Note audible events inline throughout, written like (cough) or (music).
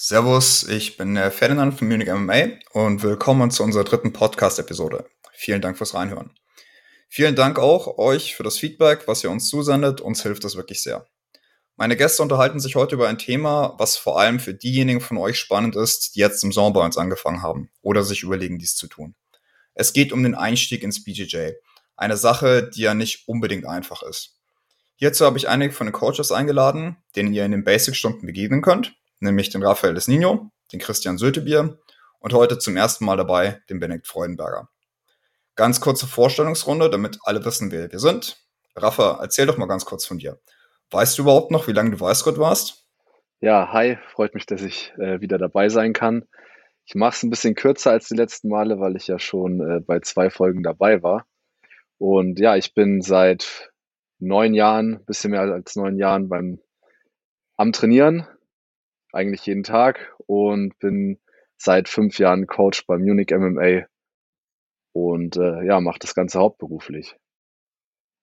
Servus, ich bin der Ferdinand von Munich MMA und willkommen zu unserer dritten Podcast-Episode. Vielen Dank fürs Reinhören. Vielen Dank auch euch für das Feedback, was ihr uns zusendet. Uns hilft das wirklich sehr. Meine Gäste unterhalten sich heute über ein Thema, was vor allem für diejenigen von euch spannend ist, die jetzt im Sommer bei uns angefangen haben oder sich überlegen, dies zu tun. Es geht um den Einstieg ins BJJ. Eine Sache, die ja nicht unbedingt einfach ist. Hierzu habe ich einige von den Coaches eingeladen, denen ihr in den Basic-Stunden begegnen könnt nämlich den Rafael Des Nino, den Christian Söltebier und heute zum ersten Mal dabei den Benedikt Freudenberger. Ganz kurze Vorstellungsrunde, damit alle wissen, wer wir sind. Rafa, erzähl doch mal ganz kurz von dir. Weißt du überhaupt noch, wie lange du Weißgott warst? Ja, hi, freut mich, dass ich äh, wieder dabei sein kann. Ich mache es ein bisschen kürzer als die letzten Male, weil ich ja schon äh, bei zwei Folgen dabei war. Und ja, ich bin seit neun Jahren, bisschen mehr als neun Jahren beim am Trainieren, eigentlich jeden Tag und bin seit fünf Jahren Coach bei Munich MMA und äh, ja, mache das Ganze hauptberuflich.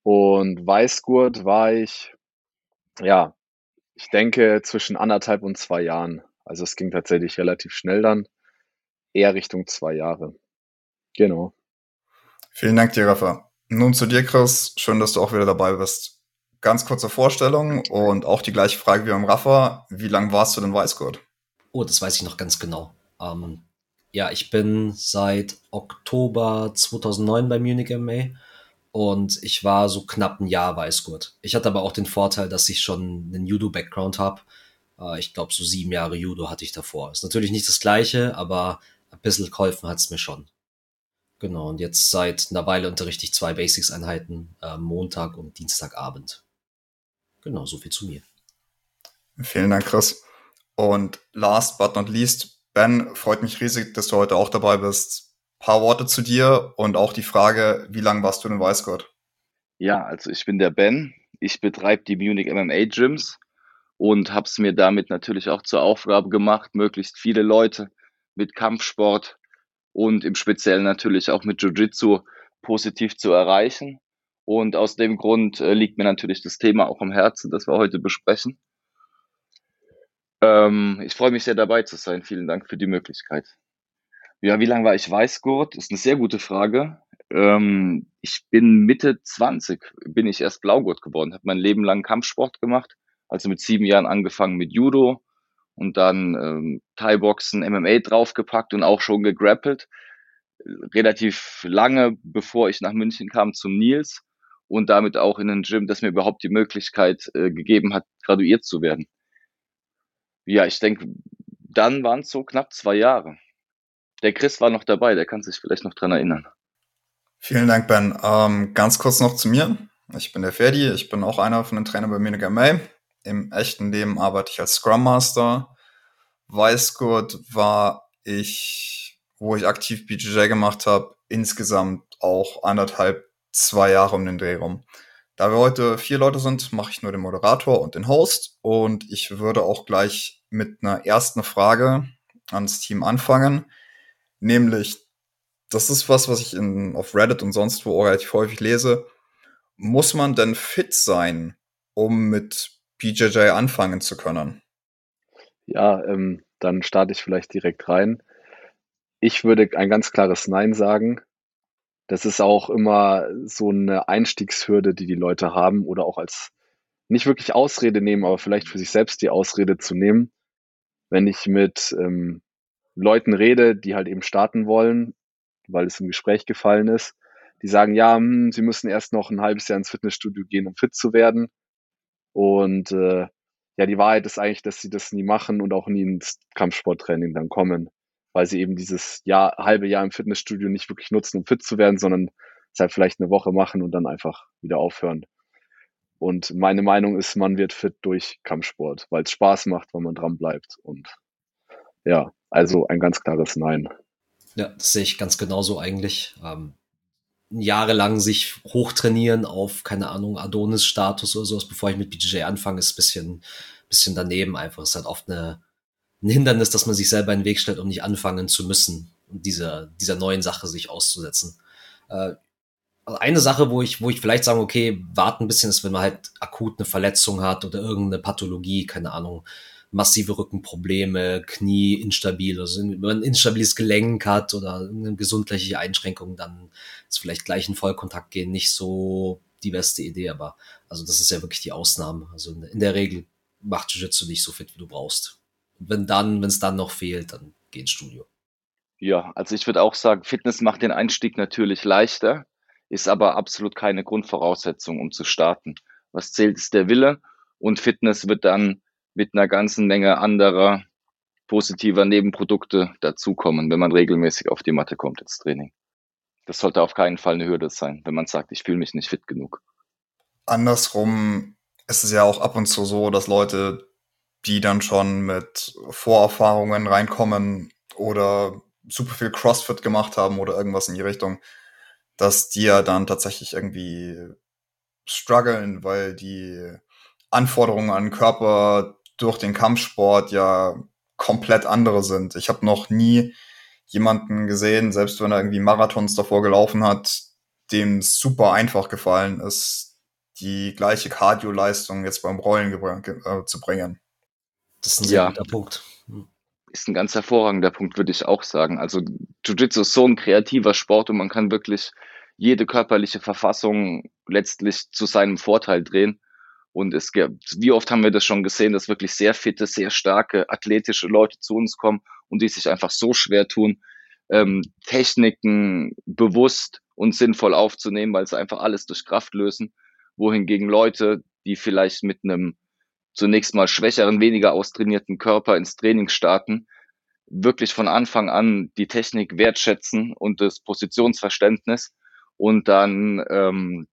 Und Weißgurt war ich, ja, ich denke zwischen anderthalb und zwei Jahren. Also es ging tatsächlich relativ schnell dann, eher Richtung zwei Jahre. Genau. Vielen Dank dir, Rafa. Nun zu dir, Chris. Schön, dass du auch wieder dabei bist ganz kurze Vorstellung und auch die gleiche Frage wie beim Rafa. Wie lange warst du denn Weißgurt? Oh, das weiß ich noch ganz genau. Ähm, ja, ich bin seit Oktober 2009 bei Munich MA und ich war so knapp ein Jahr Weißgurt. Ich hatte aber auch den Vorteil, dass ich schon einen Judo-Background habe. Äh, ich glaube, so sieben Jahre Judo hatte ich davor. Ist natürlich nicht das Gleiche, aber ein bisschen geholfen hat es mir schon. Genau, und jetzt seit einer Weile unterrichte ich zwei Basics-Einheiten, äh, Montag und Dienstagabend. Genau, so viel zu mir. Vielen Dank, Chris. Und last but not least, Ben, freut mich riesig, dass du heute auch dabei bist. Ein paar Worte zu dir und auch die Frage, wie lange warst du in Weißgott? Ja, also ich bin der Ben. Ich betreibe die Munich MMA Gyms und habe es mir damit natürlich auch zur Aufgabe gemacht, möglichst viele Leute mit Kampfsport und im Speziellen natürlich auch mit Jiu-Jitsu positiv zu erreichen. Und aus dem Grund äh, liegt mir natürlich das Thema auch am Herzen, das wir heute besprechen. Ähm, ich freue mich sehr dabei zu sein. Vielen Dank für die Möglichkeit. Ja, wie lange war ich Weißgurt? Ist eine sehr gute Frage. Ähm, ich bin Mitte 20, bin ich erst Blaugurt geworden, habe mein Leben lang Kampfsport gemacht. Also mit sieben Jahren angefangen mit Judo und dann ähm, Thai-Boxen, MMA draufgepackt und auch schon gegrappelt. Relativ lange, bevor ich nach München kam zum Nils und damit auch in ein Gym, das mir überhaupt die Möglichkeit äh, gegeben hat, graduiert zu werden. Ja, ich denke, dann waren es so knapp zwei Jahre. Der Chris war noch dabei, der kann sich vielleicht noch dran erinnern. Vielen Dank, Ben. Ähm, ganz kurz noch zu mir. Ich bin der Ferdi, ich bin auch einer von den Trainern bei Munich MA. Im echten Leben arbeite ich als Scrum Master. Weißgurt war ich, wo ich aktiv BJJ gemacht habe, insgesamt auch anderthalb zwei Jahre um den Dreh rum. Da wir heute vier Leute sind, mache ich nur den Moderator und den Host und ich würde auch gleich mit einer ersten Frage ans Team anfangen, nämlich das ist was, was ich in, auf Reddit und sonst wo relativ häufig lese. Muss man denn fit sein, um mit PJJ anfangen zu können? Ja, ähm, dann starte ich vielleicht direkt rein. Ich würde ein ganz klares Nein sagen das ist auch immer so eine Einstiegshürde, die die Leute haben oder auch als nicht wirklich Ausrede nehmen, aber vielleicht für sich selbst die Ausrede zu nehmen. Wenn ich mit ähm, Leuten rede, die halt eben starten wollen, weil es im Gespräch gefallen ist, die sagen, ja, hm, sie müssen erst noch ein halbes Jahr ins Fitnessstudio gehen, um fit zu werden. Und äh, ja, die Wahrheit ist eigentlich, dass sie das nie machen und auch nie ins Kampfsporttraining dann kommen weil sie eben dieses Jahr, halbe Jahr im Fitnessstudio nicht wirklich nutzen, um fit zu werden, sondern es halt vielleicht eine Woche machen und dann einfach wieder aufhören. Und meine Meinung ist, man wird fit durch Kampfsport, weil es Spaß macht, weil man dran bleibt. Und ja, also ein ganz klares Nein. Ja, das sehe ich ganz genauso eigentlich. Ähm, jahrelang sich hochtrainieren auf, keine Ahnung, Adonis-Status oder sowas, bevor ich mit BJJ anfange, ist ein bisschen, bisschen daneben einfach. Es ist halt oft eine, ein Hindernis, dass man sich selber in den Weg stellt, um nicht anfangen zu müssen dieser, dieser neuen Sache sich auszusetzen. Äh, also eine Sache, wo ich, wo ich vielleicht sage, okay, warten ein bisschen, ist, wenn man halt akut eine Verletzung hat oder irgendeine Pathologie, keine Ahnung, massive Rückenprobleme, Knie instabil, also wenn man ein instabiles Gelenk hat oder eine gesundheitliche Einschränkung, dann ist vielleicht gleich ein Vollkontakt gehen nicht so die beste Idee, aber also das ist ja wirklich die Ausnahme. Also in der Regel macht Jiu-Jitsu nicht so fit, wie du brauchst. Wenn dann, wenn es dann noch fehlt, dann geh ins Studio. Ja, also ich würde auch sagen, Fitness macht den Einstieg natürlich leichter, ist aber absolut keine Grundvoraussetzung, um zu starten. Was zählt, ist der Wille und Fitness wird dann mit einer ganzen Menge anderer positiver Nebenprodukte dazukommen, wenn man regelmäßig auf die Matte kommt ins Training. Das sollte auf keinen Fall eine Hürde sein, wenn man sagt, ich fühle mich nicht fit genug. Andersrum ist es ja auch ab und zu so, dass Leute, die dann schon mit Vorerfahrungen reinkommen oder super viel CrossFit gemacht haben oder irgendwas in die Richtung, dass die ja dann tatsächlich irgendwie strugglen, weil die Anforderungen an den Körper durch den Kampfsport ja komplett andere sind. Ich habe noch nie jemanden gesehen, selbst wenn er irgendwie Marathons davor gelaufen hat, dem super einfach gefallen ist, die gleiche Cardio-Leistung jetzt beim Rollen äh, zu bringen. Das ist ein sehr ja. guter Punkt. Hm. Ist ein ganz hervorragender Punkt, würde ich auch sagen. Also Jiu-Jitsu ist so ein kreativer Sport und man kann wirklich jede körperliche Verfassung letztlich zu seinem Vorteil drehen. Und es gibt, wie oft haben wir das schon gesehen, dass wirklich sehr fitte, sehr starke, athletische Leute zu uns kommen und die sich einfach so schwer tun, ähm, Techniken bewusst und sinnvoll aufzunehmen, weil sie einfach alles durch Kraft lösen. Wohingegen Leute, die vielleicht mit einem zunächst mal schwächeren, weniger austrainierten Körper ins Training starten, wirklich von Anfang an die Technik wertschätzen und das Positionsverständnis und dann ähm,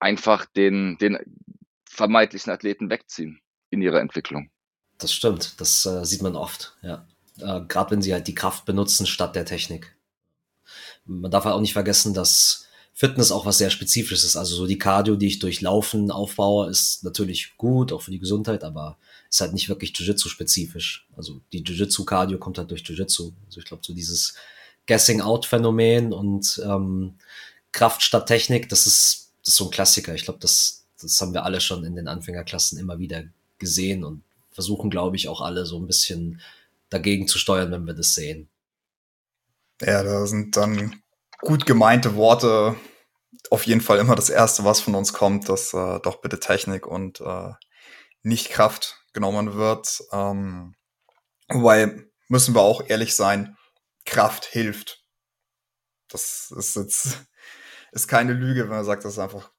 einfach den, den vermeintlichen Athleten wegziehen in ihrer Entwicklung. Das stimmt, das äh, sieht man oft, ja. Äh, Gerade wenn sie halt die Kraft benutzen statt der Technik. Man darf halt auch nicht vergessen, dass Fitness auch was sehr Spezifisches. Also so die Cardio, die ich durch Laufen aufbaue, ist natürlich gut, auch für die Gesundheit, aber ist halt nicht wirklich Jiu-Jitsu-spezifisch. Also die Jiu-Jitsu-Cardio kommt halt durch Jiu-Jitsu. Also ich glaube, so dieses Guessing-Out-Phänomen und ähm, Kraft statt Technik, das ist, das ist so ein Klassiker. Ich glaube, das, das haben wir alle schon in den Anfängerklassen immer wieder gesehen und versuchen, glaube ich, auch alle so ein bisschen dagegen zu steuern, wenn wir das sehen. Ja, da sind dann gut gemeinte Worte auf jeden Fall immer das Erste, was von uns kommt, dass äh, doch bitte Technik und äh, nicht Kraft genommen wird. Ähm, wobei müssen wir auch ehrlich sein, Kraft hilft. Das ist jetzt (laughs) ist keine Lüge, wenn man sagt, das ist einfach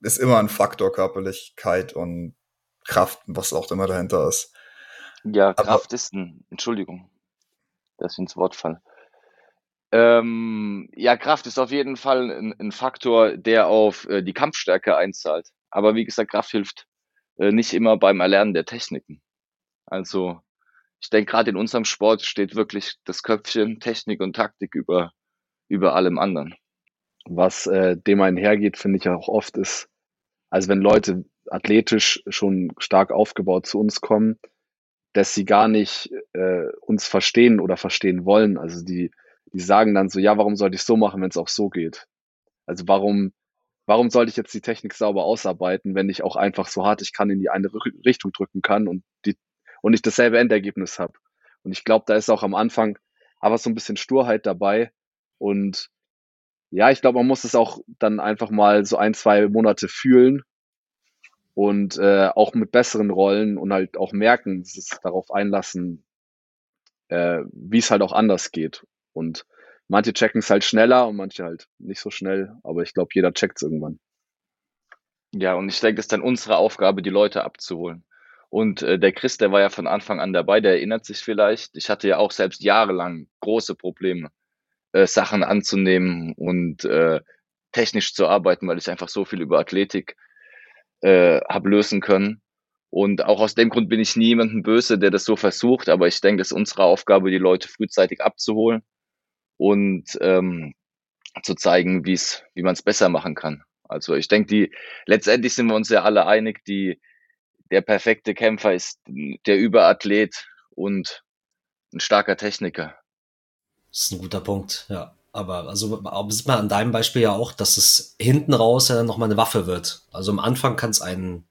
ist immer ein Faktor Körperlichkeit und Kraft, was auch immer dahinter ist. Ja, Kraft Aber, ist ein, Entschuldigung, dass ich ins Wort falle. Ähm, ja, Kraft ist auf jeden Fall ein, ein Faktor, der auf äh, die Kampfstärke einzahlt. Aber wie gesagt, Kraft hilft äh, nicht immer beim Erlernen der Techniken. Also ich denke, gerade in unserem Sport steht wirklich das Köpfchen, Technik und Taktik über, über allem anderen. Was äh, dem einhergeht, finde ich auch oft ist, also wenn Leute athletisch schon stark aufgebaut zu uns kommen, dass sie gar nicht äh, uns verstehen oder verstehen wollen. Also die die sagen dann so, ja, warum sollte ich so machen, wenn es auch so geht? Also warum, warum sollte ich jetzt die Technik sauber ausarbeiten, wenn ich auch einfach so hart ich kann in die eine Richtung drücken kann und die und ich dasselbe Endergebnis habe. Und ich glaube, da ist auch am Anfang aber so ein bisschen Sturheit dabei. Und ja, ich glaube, man muss es auch dann einfach mal so ein, zwei Monate fühlen und äh, auch mit besseren Rollen und halt auch merken, es darauf einlassen, äh, wie es halt auch anders geht. Und manche checken es halt schneller und manche halt nicht so schnell, aber ich glaube, jeder checkt es irgendwann. Ja, und ich denke, es ist dann unsere Aufgabe, die Leute abzuholen. Und äh, der Chris, der war ja von Anfang an dabei, der erinnert sich vielleicht. Ich hatte ja auch selbst jahrelang große Probleme, äh, Sachen anzunehmen und äh, technisch zu arbeiten, weil ich einfach so viel über Athletik äh, habe lösen können. Und auch aus dem Grund bin ich niemandem böse, der das so versucht, aber ich denke, es ist unsere Aufgabe, die Leute frühzeitig abzuholen und ähm, zu zeigen, wie es, wie man es besser machen kann. Also ich denke, die letztendlich sind wir uns ja alle einig, die der perfekte Kämpfer ist der Überathlet und ein starker Techniker. Das ist ein guter Punkt, ja. Aber also sieht man an deinem Beispiel ja auch, dass es hinten raus ja nochmal eine Waffe wird. Also am Anfang kann es einen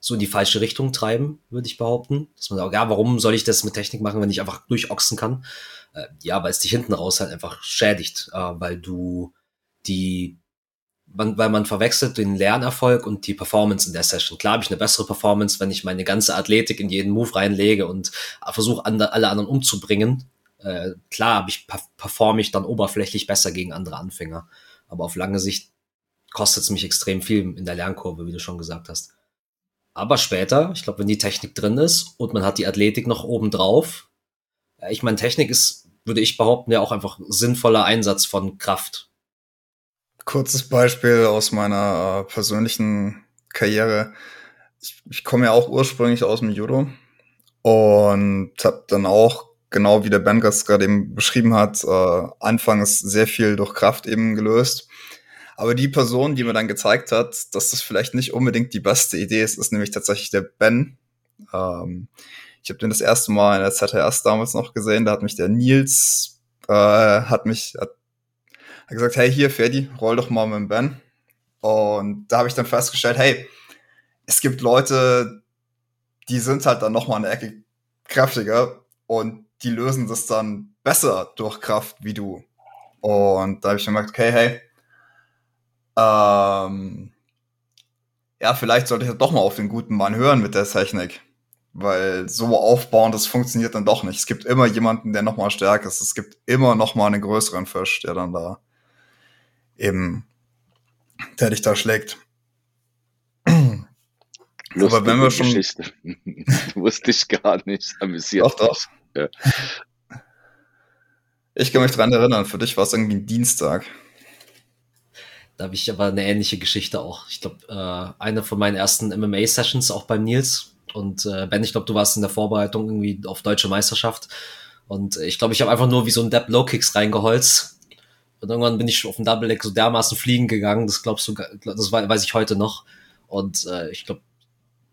so in die falsche Richtung treiben, würde ich behaupten. Dass man sagt, ja, warum soll ich das mit Technik machen, wenn ich einfach durchochsen kann? Äh, ja, weil es dich hinten raus halt einfach schädigt, äh, weil du die, man, weil man verwechselt den Lernerfolg und die Performance in der Session. Klar habe ich eine bessere Performance, wenn ich meine ganze Athletik in jeden Move reinlege und versuche, alle anderen umzubringen. Äh, klar ich, performe ich dann oberflächlich besser gegen andere Anfänger. Aber auf lange Sicht kostet es mich extrem viel in der Lernkurve, wie du schon gesagt hast. Aber später, ich glaube, wenn die Technik drin ist und man hat die Athletik noch oben drauf, ich meine, Technik ist, würde ich behaupten, ja auch einfach sinnvoller Einsatz von Kraft. Kurzes Beispiel aus meiner äh, persönlichen Karriere. Ich, ich komme ja auch ursprünglich aus dem Judo und habe dann auch genau wie der Ben gerade eben beschrieben hat, äh, anfangs sehr viel durch Kraft eben gelöst. Aber die Person, die mir dann gezeigt hat, dass das vielleicht nicht unbedingt die beste Idee ist, ist nämlich tatsächlich der Ben. Ähm, ich habe den das erste Mal in der ZHS damals noch gesehen. Da hat mich der Nils, äh, hat mich, hat, hat gesagt, hey hier, Ferdi, roll doch mal mit dem Ben. Und da habe ich dann festgestellt, hey, es gibt Leute, die sind halt dann noch mal eine Ecke kräftiger und die lösen das dann besser durch Kraft wie du. Und da habe ich gemerkt, okay, hey, ähm, ja, vielleicht sollte ich doch mal auf den guten Mann hören mit der Technik. Weil so aufbauen, das funktioniert dann doch nicht. Es gibt immer jemanden, der noch mal stärker ist. Es gibt immer noch mal einen größeren Fisch, der dann da eben, der dich da schlägt. Lustige Aber wenn wir schon Geschichte. (laughs) wusste ich gar nicht. Amüsiert. Doch, doch. Ja. Ich kann mich dran erinnern, für dich war es irgendwie ein Dienstag. Da habe ich aber eine ähnliche Geschichte auch. Ich glaube, äh, eine von meinen ersten MMA-Sessions auch beim Nils. Und äh, Ben, ich glaube, du warst in der Vorbereitung irgendwie auf deutsche Meisterschaft. Und ich glaube, ich habe einfach nur wie so ein Depp Low Kicks reingeholzt. Und irgendwann bin ich auf dem Double Leg so dermaßen fliegen gegangen. Das glaubst du, das weiß ich heute noch. Und äh, ich glaube,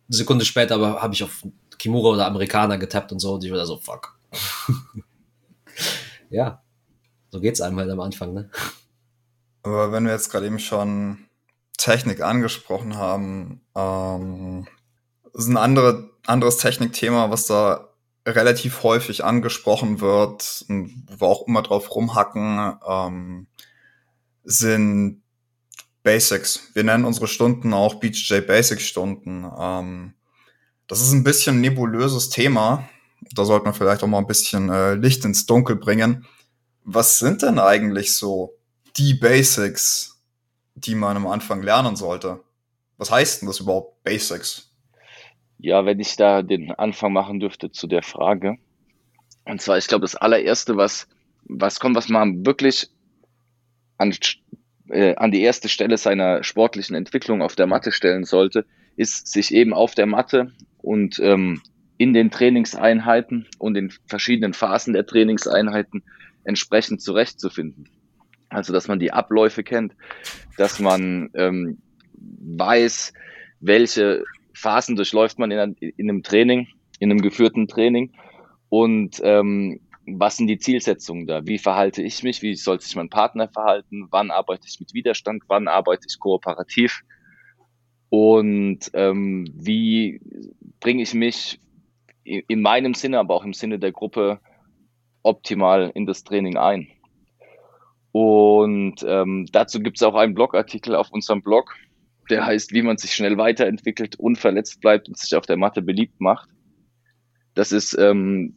eine Sekunde später aber habe ich auf Kimura oder Amerikaner getappt und so. Und ich war da so, fuck. (laughs) ja, so geht's einem halt am Anfang, ne? Aber wenn wir jetzt gerade eben schon Technik angesprochen haben, ähm, ist ein andere, anderes Technikthema, was da relativ häufig angesprochen wird und wo wir auch immer drauf rumhacken, ähm, sind Basics. Wir nennen unsere Stunden auch BJJ Basic Stunden. Ähm, das ist ein bisschen nebulöses Thema. Da sollte man vielleicht auch mal ein bisschen äh, Licht ins Dunkel bringen. Was sind denn eigentlich so die Basics, die man am Anfang lernen sollte? Was heißt denn das überhaupt, Basics? Ja, wenn ich da den Anfang machen dürfte zu der Frage. Und zwar, ich glaube, das allererste, was, was kommt, was man wirklich an, äh, an die erste Stelle seiner sportlichen Entwicklung auf der Matte stellen sollte, ist, sich eben auf der Matte und ähm, in den Trainingseinheiten und in verschiedenen Phasen der Trainingseinheiten entsprechend zurechtzufinden. Also, dass man die Abläufe kennt, dass man ähm, weiß, welche Phasen durchläuft man in, in einem Training, in einem geführten Training und ähm, was sind die Zielsetzungen da? Wie verhalte ich mich? Wie soll sich mein Partner verhalten? Wann arbeite ich mit Widerstand? Wann arbeite ich kooperativ? Und ähm, wie bringe ich mich in meinem Sinne, aber auch im Sinne der Gruppe optimal in das Training ein? Und ähm, dazu gibt es auch einen Blogartikel auf unserem Blog, der heißt, wie man sich schnell weiterentwickelt, unverletzt bleibt und sich auf der Matte beliebt macht. Das ist ähm,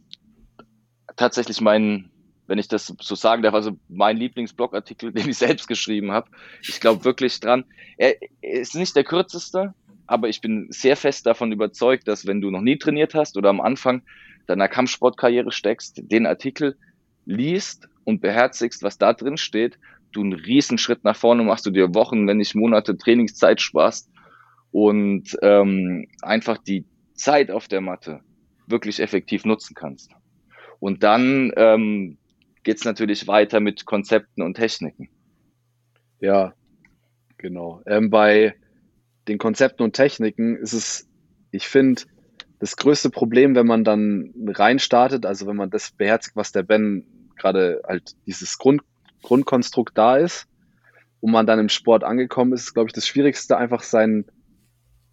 tatsächlich mein, wenn ich das so sagen darf, also mein Lieblingsblogartikel, (laughs) den ich selbst geschrieben habe. Ich glaube wirklich dran. Er, ist nicht der kürzeste, aber ich bin sehr fest davon überzeugt, dass wenn du noch nie trainiert hast oder am Anfang deiner Kampfsportkarriere steckst, den Artikel liest und beherzigst, was da drin steht, du einen riesen Schritt nach vorne machst, du dir Wochen, wenn nicht Monate Trainingszeit sparst und ähm, einfach die Zeit auf der Matte wirklich effektiv nutzen kannst. Und dann ähm, geht natürlich weiter mit Konzepten und Techniken. Ja, genau. Ähm, bei den Konzepten und Techniken ist es, ich finde, das größte Problem, wenn man dann reinstartet, also wenn man das beherzigt, was der Ben gerade halt dieses Grund, Grundkonstrukt da ist und man dann im Sport angekommen ist, glaube ich, das Schwierigste einfach sein,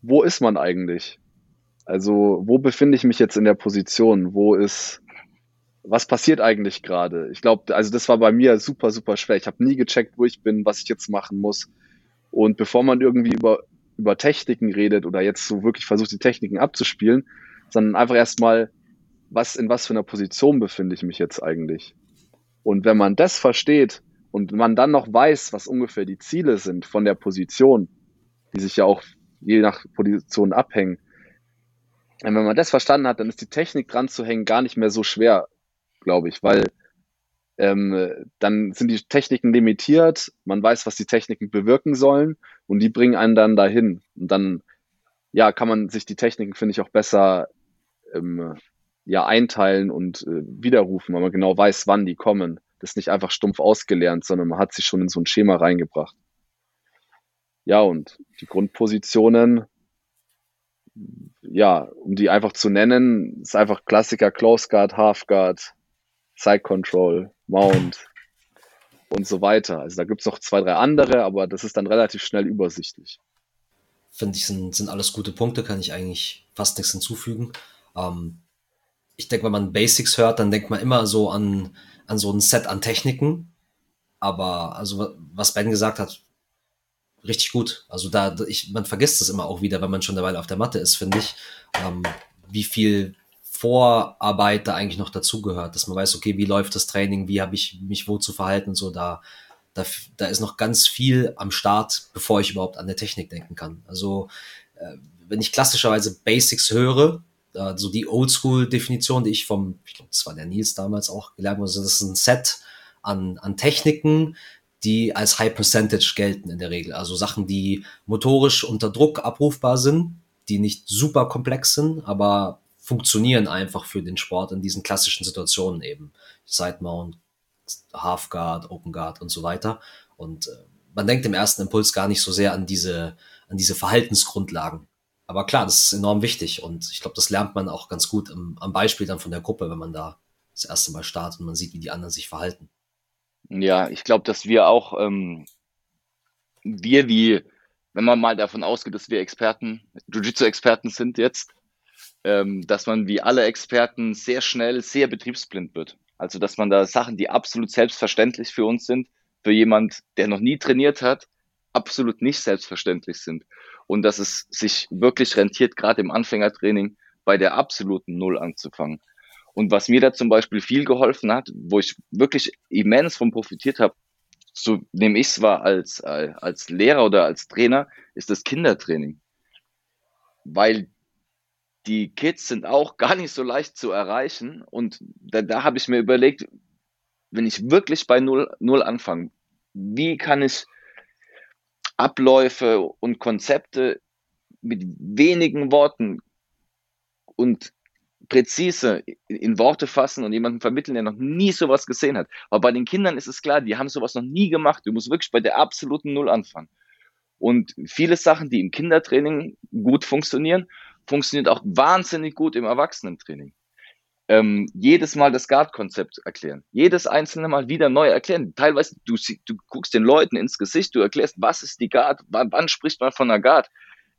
wo ist man eigentlich? Also, wo befinde ich mich jetzt in der Position? Wo ist, was passiert eigentlich gerade? Ich glaube, also das war bei mir super, super schwer. Ich habe nie gecheckt, wo ich bin, was ich jetzt machen muss. Und bevor man irgendwie über, über Techniken redet oder jetzt so wirklich versucht, die Techniken abzuspielen, sondern einfach erstmal, was, in was für einer Position befinde ich mich jetzt eigentlich? Und wenn man das versteht und man dann noch weiß, was ungefähr die Ziele sind von der Position, die sich ja auch je nach Position abhängen, wenn man das verstanden hat, dann ist die Technik dran zu hängen gar nicht mehr so schwer, glaube ich, weil ähm, dann sind die Techniken limitiert, man weiß, was die Techniken bewirken sollen und die bringen einen dann dahin. Und dann ja, kann man sich die Techniken, finde ich, auch besser ähm, ja, einteilen und äh, widerrufen, weil man genau weiß, wann die kommen. Das ist nicht einfach stumpf ausgelernt, sondern man hat sich schon in so ein Schema reingebracht. Ja, und die Grundpositionen, ja, um die einfach zu nennen, ist einfach Klassiker Close Guard, Half Guard, Side Control, Mount und so weiter. Also da gibt es noch zwei, drei andere, aber das ist dann relativ schnell übersichtlich. Finde ich, sind, sind alles gute Punkte, kann ich eigentlich fast nichts hinzufügen. Ähm, ich denke, wenn man Basics hört, dann denkt man immer so an, an so ein Set an Techniken. Aber also was Ben gesagt hat, richtig gut. Also da, ich, man vergisst es immer auch wieder, wenn man schon eine Weile auf der Matte ist, finde ich, ähm, wie viel Vorarbeit da eigentlich noch dazugehört, dass man weiß, okay, wie läuft das Training, wie habe ich mich wo zu verhalten so, da, da, da ist noch ganz viel am Start, bevor ich überhaupt an der Technik denken kann. Also äh, wenn ich klassischerweise Basics höre, äh, so die Oldschool-Definition, die ich vom, ich glaube, das war der Nils damals auch gelernt, also das ist ein Set an, an Techniken, die als High Percentage gelten in der Regel. Also Sachen, die motorisch unter Druck abrufbar sind, die nicht super komplex sind, aber funktionieren einfach für den Sport in diesen klassischen Situationen eben. Side Mount, Half Guard, Open Guard und so weiter. Und äh, man denkt im ersten Impuls gar nicht so sehr an diese, an diese Verhaltensgrundlagen. Aber klar, das ist enorm wichtig und ich glaube, das lernt man auch ganz gut im, am Beispiel dann von der Gruppe, wenn man da das erste Mal startet und man sieht, wie die anderen sich verhalten. Ja, ich glaube, dass wir auch, ähm, wir wie, wenn man mal davon ausgeht, dass wir Experten, Jiu-Jitsu-Experten sind jetzt, ähm, dass man wie alle Experten sehr schnell sehr betriebsblind wird. Also, dass man da Sachen, die absolut selbstverständlich für uns sind, für jemand, der noch nie trainiert hat, absolut nicht selbstverständlich sind. Und dass es sich wirklich rentiert, gerade im Anfängertraining bei der absoluten Null anzufangen. Und was mir da zum Beispiel viel geholfen hat, wo ich wirklich immens von profitiert habe, so nehme ich es wahr als, äh, als Lehrer oder als Trainer, ist das Kindertraining. Weil die Kids sind auch (laughs) gar nicht so leicht zu erreichen. Und da, da habe ich mir überlegt, wenn ich wirklich bei Null, Null anfange, wie kann ich Abläufe und Konzepte mit wenigen Worten und präzise in Worte fassen und jemandem vermitteln, der noch nie sowas gesehen hat. Aber bei den Kindern ist es klar, die haben sowas noch nie gemacht. Du musst wirklich bei der absoluten Null anfangen. Und viele Sachen, die im Kindertraining gut funktionieren, funktioniert auch wahnsinnig gut im Erwachsenentraining. Ähm, jedes Mal das Guard-Konzept erklären. Jedes einzelne Mal wieder neu erklären. Teilweise, du, du guckst den Leuten ins Gesicht, du erklärst, was ist die Guard, wann, wann spricht man von einer Guard,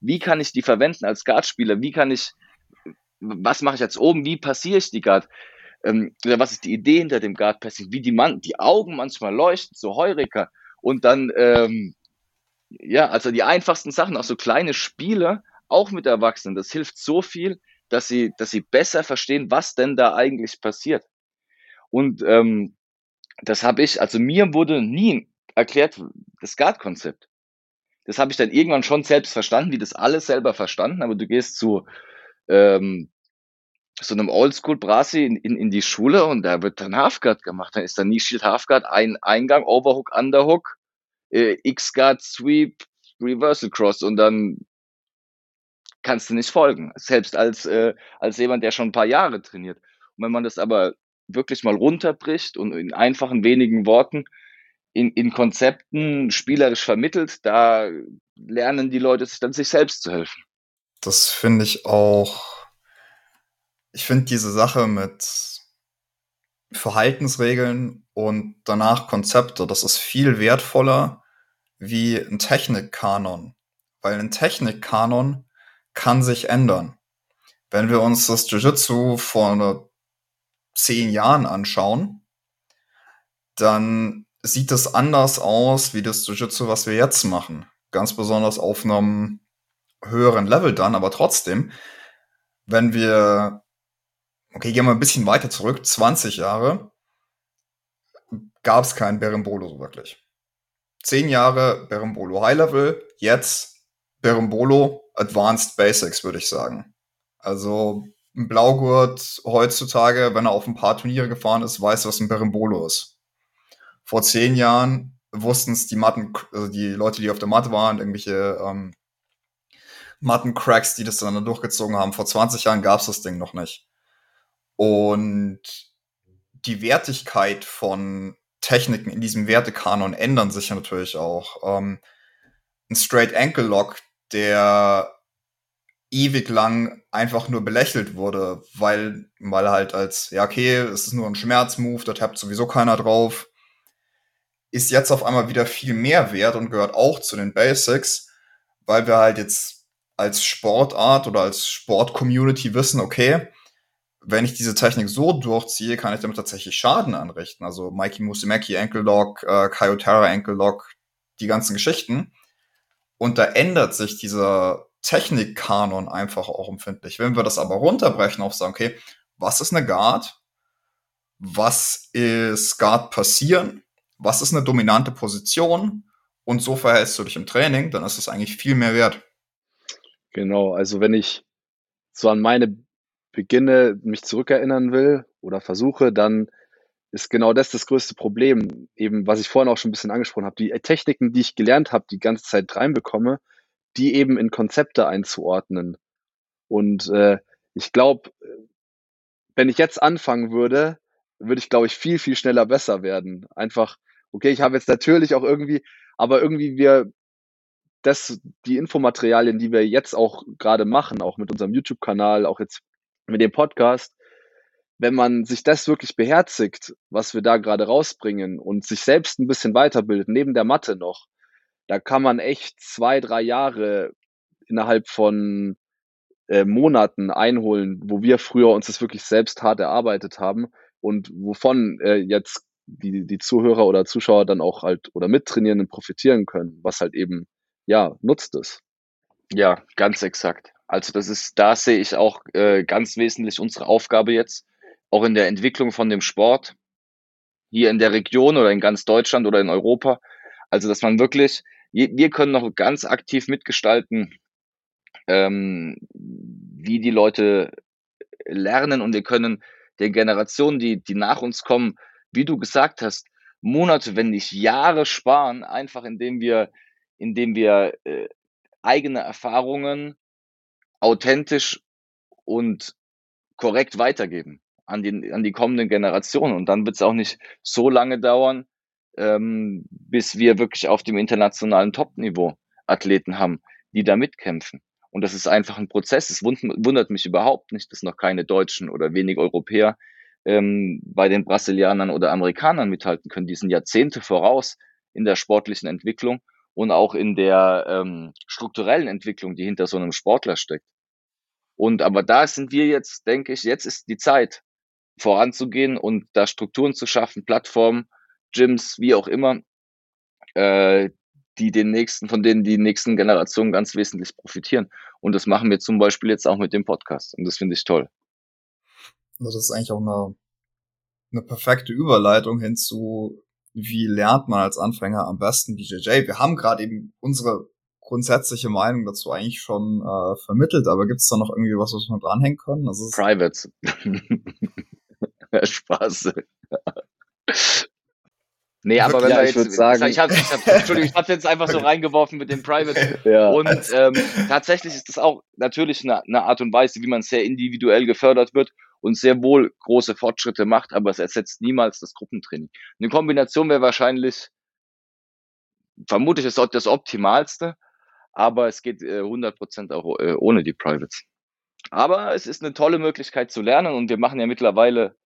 wie kann ich die verwenden als Guard-Spieler, wie kann ich was mache ich jetzt oben, wie passiere ich die Guard? Ähm, oder was ist die Idee hinter dem Guard Passing? Wie die, man die Augen manchmal leuchten, so Heureka. Und dann, ähm, ja, also die einfachsten Sachen, auch so kleine Spiele, auch mit Erwachsenen, das hilft so viel, dass sie, dass sie besser verstehen, was denn da eigentlich passiert. Und ähm, das habe ich, also mir wurde nie erklärt, das Guard-Konzept. Das habe ich dann irgendwann schon selbst verstanden, wie das alles selber verstanden, aber du gehst zu ähm, so einem Oldschool-Brasi in, in, in die Schule und da wird dann Halfguard gemacht. Dann ist dann Knee-Shield Halfguard, ein Eingang, Overhook, Underhook, äh, X-Guard, Sweep, Reversal Cross und dann kannst du nicht folgen. Selbst als, äh, als jemand, der schon ein paar Jahre trainiert. Und wenn man das aber wirklich mal runterbricht und in einfachen wenigen Worten in, in Konzepten spielerisch vermittelt, da lernen die Leute sich dann sich selbst zu helfen. Das finde ich auch. Ich finde diese Sache mit Verhaltensregeln und danach Konzepte, das ist viel wertvoller wie ein Technikkanon. Weil ein Technikkanon kann sich ändern. Wenn wir uns das Jiu-Jitsu vor zehn Jahren anschauen, dann sieht es anders aus wie das Jiu-Jitsu, was wir jetzt machen. Ganz besonders auf einem höheren Level dann, aber trotzdem, wenn wir, okay, gehen wir ein bisschen weiter zurück, 20 Jahre, gab es keinen Berimbolo so wirklich. Zehn Jahre Berimbolo High Level, jetzt Berimbolo Advanced Basics, würde ich sagen. Also ein Blaugurt heutzutage, wenn er auf ein paar Turniere gefahren ist, weiß, was ein Berimbolo ist. Vor zehn Jahren wussten es die Matten, also die Leute, die auf der Matte waren, irgendwelche ähm, Mattencracks, die das dann durchgezogen haben. Vor 20 Jahren gab es das Ding noch nicht. Und die Wertigkeit von Techniken in diesem Wertekanon ändern sich natürlich auch. Ähm, ein Straight Ankle Lock, der ewig lang einfach nur belächelt wurde, weil, weil halt als, ja, okay, es ist nur ein Schmerzmove, da tappt sowieso keiner drauf, ist jetzt auf einmal wieder viel mehr wert und gehört auch zu den Basics, weil wir halt jetzt als Sportart oder als Sportcommunity wissen, okay, wenn ich diese Technik so durchziehe, kann ich damit tatsächlich Schaden anrichten. Also Mikey Musumeki Ankle Lock, äh, Kayotara Ankle Lock, die ganzen Geschichten. Und da ändert sich dieser Technikkanon einfach auch empfindlich. Wenn wir das aber runterbrechen auf sagen, okay, was ist eine Guard? Was ist Guard passieren? Was ist eine dominante Position? Und so verhältst du dich im Training, dann ist es eigentlich viel mehr wert. Genau, also wenn ich so an meine Beginne mich zurückerinnern will oder versuche, dann ist genau das das größte Problem, eben was ich vorhin auch schon ein bisschen angesprochen habe. Die Techniken, die ich gelernt habe, die ganze Zeit reinbekomme, die eben in Konzepte einzuordnen. Und äh, ich glaube, wenn ich jetzt anfangen würde, würde ich, glaube ich, viel, viel schneller besser werden. Einfach, okay, ich habe jetzt natürlich auch irgendwie, aber irgendwie wir das, die Infomaterialien, die wir jetzt auch gerade machen, auch mit unserem YouTube-Kanal, auch jetzt mit dem Podcast, wenn man sich das wirklich beherzigt, was wir da gerade rausbringen und sich selbst ein bisschen weiterbildet, neben der Mathe noch, da kann man echt zwei, drei Jahre innerhalb von äh, Monaten einholen, wo wir früher uns das wirklich selbst hart erarbeitet haben und wovon äh, jetzt die, die Zuhörer oder Zuschauer dann auch halt oder Mittrainierenden profitieren können, was halt eben, ja, nutzt es. Ja, ganz exakt. Also das ist, da sehe ich auch äh, ganz wesentlich unsere Aufgabe jetzt, auch in der Entwicklung von dem Sport, hier in der Region oder in ganz Deutschland oder in Europa. Also dass man wirklich, wir können noch ganz aktiv mitgestalten, ähm, wie die Leute lernen und wir können den Generationen, die, die nach uns kommen, wie du gesagt hast, Monate, wenn nicht Jahre sparen, einfach indem wir, indem wir äh, eigene Erfahrungen authentisch und korrekt weitergeben an die, an die kommenden Generationen. Und dann wird es auch nicht so lange dauern, ähm, bis wir wirklich auf dem internationalen Top-Niveau Athleten haben, die da mitkämpfen. Und das ist einfach ein Prozess. Es wundert mich überhaupt nicht, dass noch keine Deutschen oder wenig Europäer ähm, bei den Brasilianern oder Amerikanern mithalten können. Die sind Jahrzehnte voraus in der sportlichen Entwicklung und auch in der ähm, strukturellen Entwicklung, die hinter so einem Sportler steckt. Und aber da sind wir jetzt, denke ich, jetzt ist die Zeit, voranzugehen und da Strukturen zu schaffen, Plattformen, Gyms, wie auch immer, äh, die den nächsten, von denen die nächsten Generationen ganz wesentlich profitieren. Und das machen wir zum Beispiel jetzt auch mit dem Podcast. Und das finde ich toll. Das ist eigentlich auch eine, eine perfekte Überleitung hinzu, wie lernt man als Anfänger am besten BJJ? Wir haben gerade eben unsere grundsätzliche Meinung dazu eigentlich schon äh, vermittelt, aber gibt es da noch irgendwie was, was wir dranhängen können? Also Privates. (laughs) Spaß. Nee, aber wenn ja, wir jetzt, sagen, ich habe ich hab, Entschuldigung, ich habe jetzt einfach so reingeworfen mit dem Private. (laughs) Ja. Und ähm, tatsächlich ist das auch natürlich eine, eine Art und Weise, wie man sehr individuell gefördert wird und sehr wohl große Fortschritte macht, aber es ersetzt niemals das Gruppentraining. Eine Kombination wäre wahrscheinlich, vermutlich ist das Optimalste, aber es geht äh, 100% auch äh, ohne die Privates. Aber es ist eine tolle Möglichkeit zu lernen und wir machen ja mittlerweile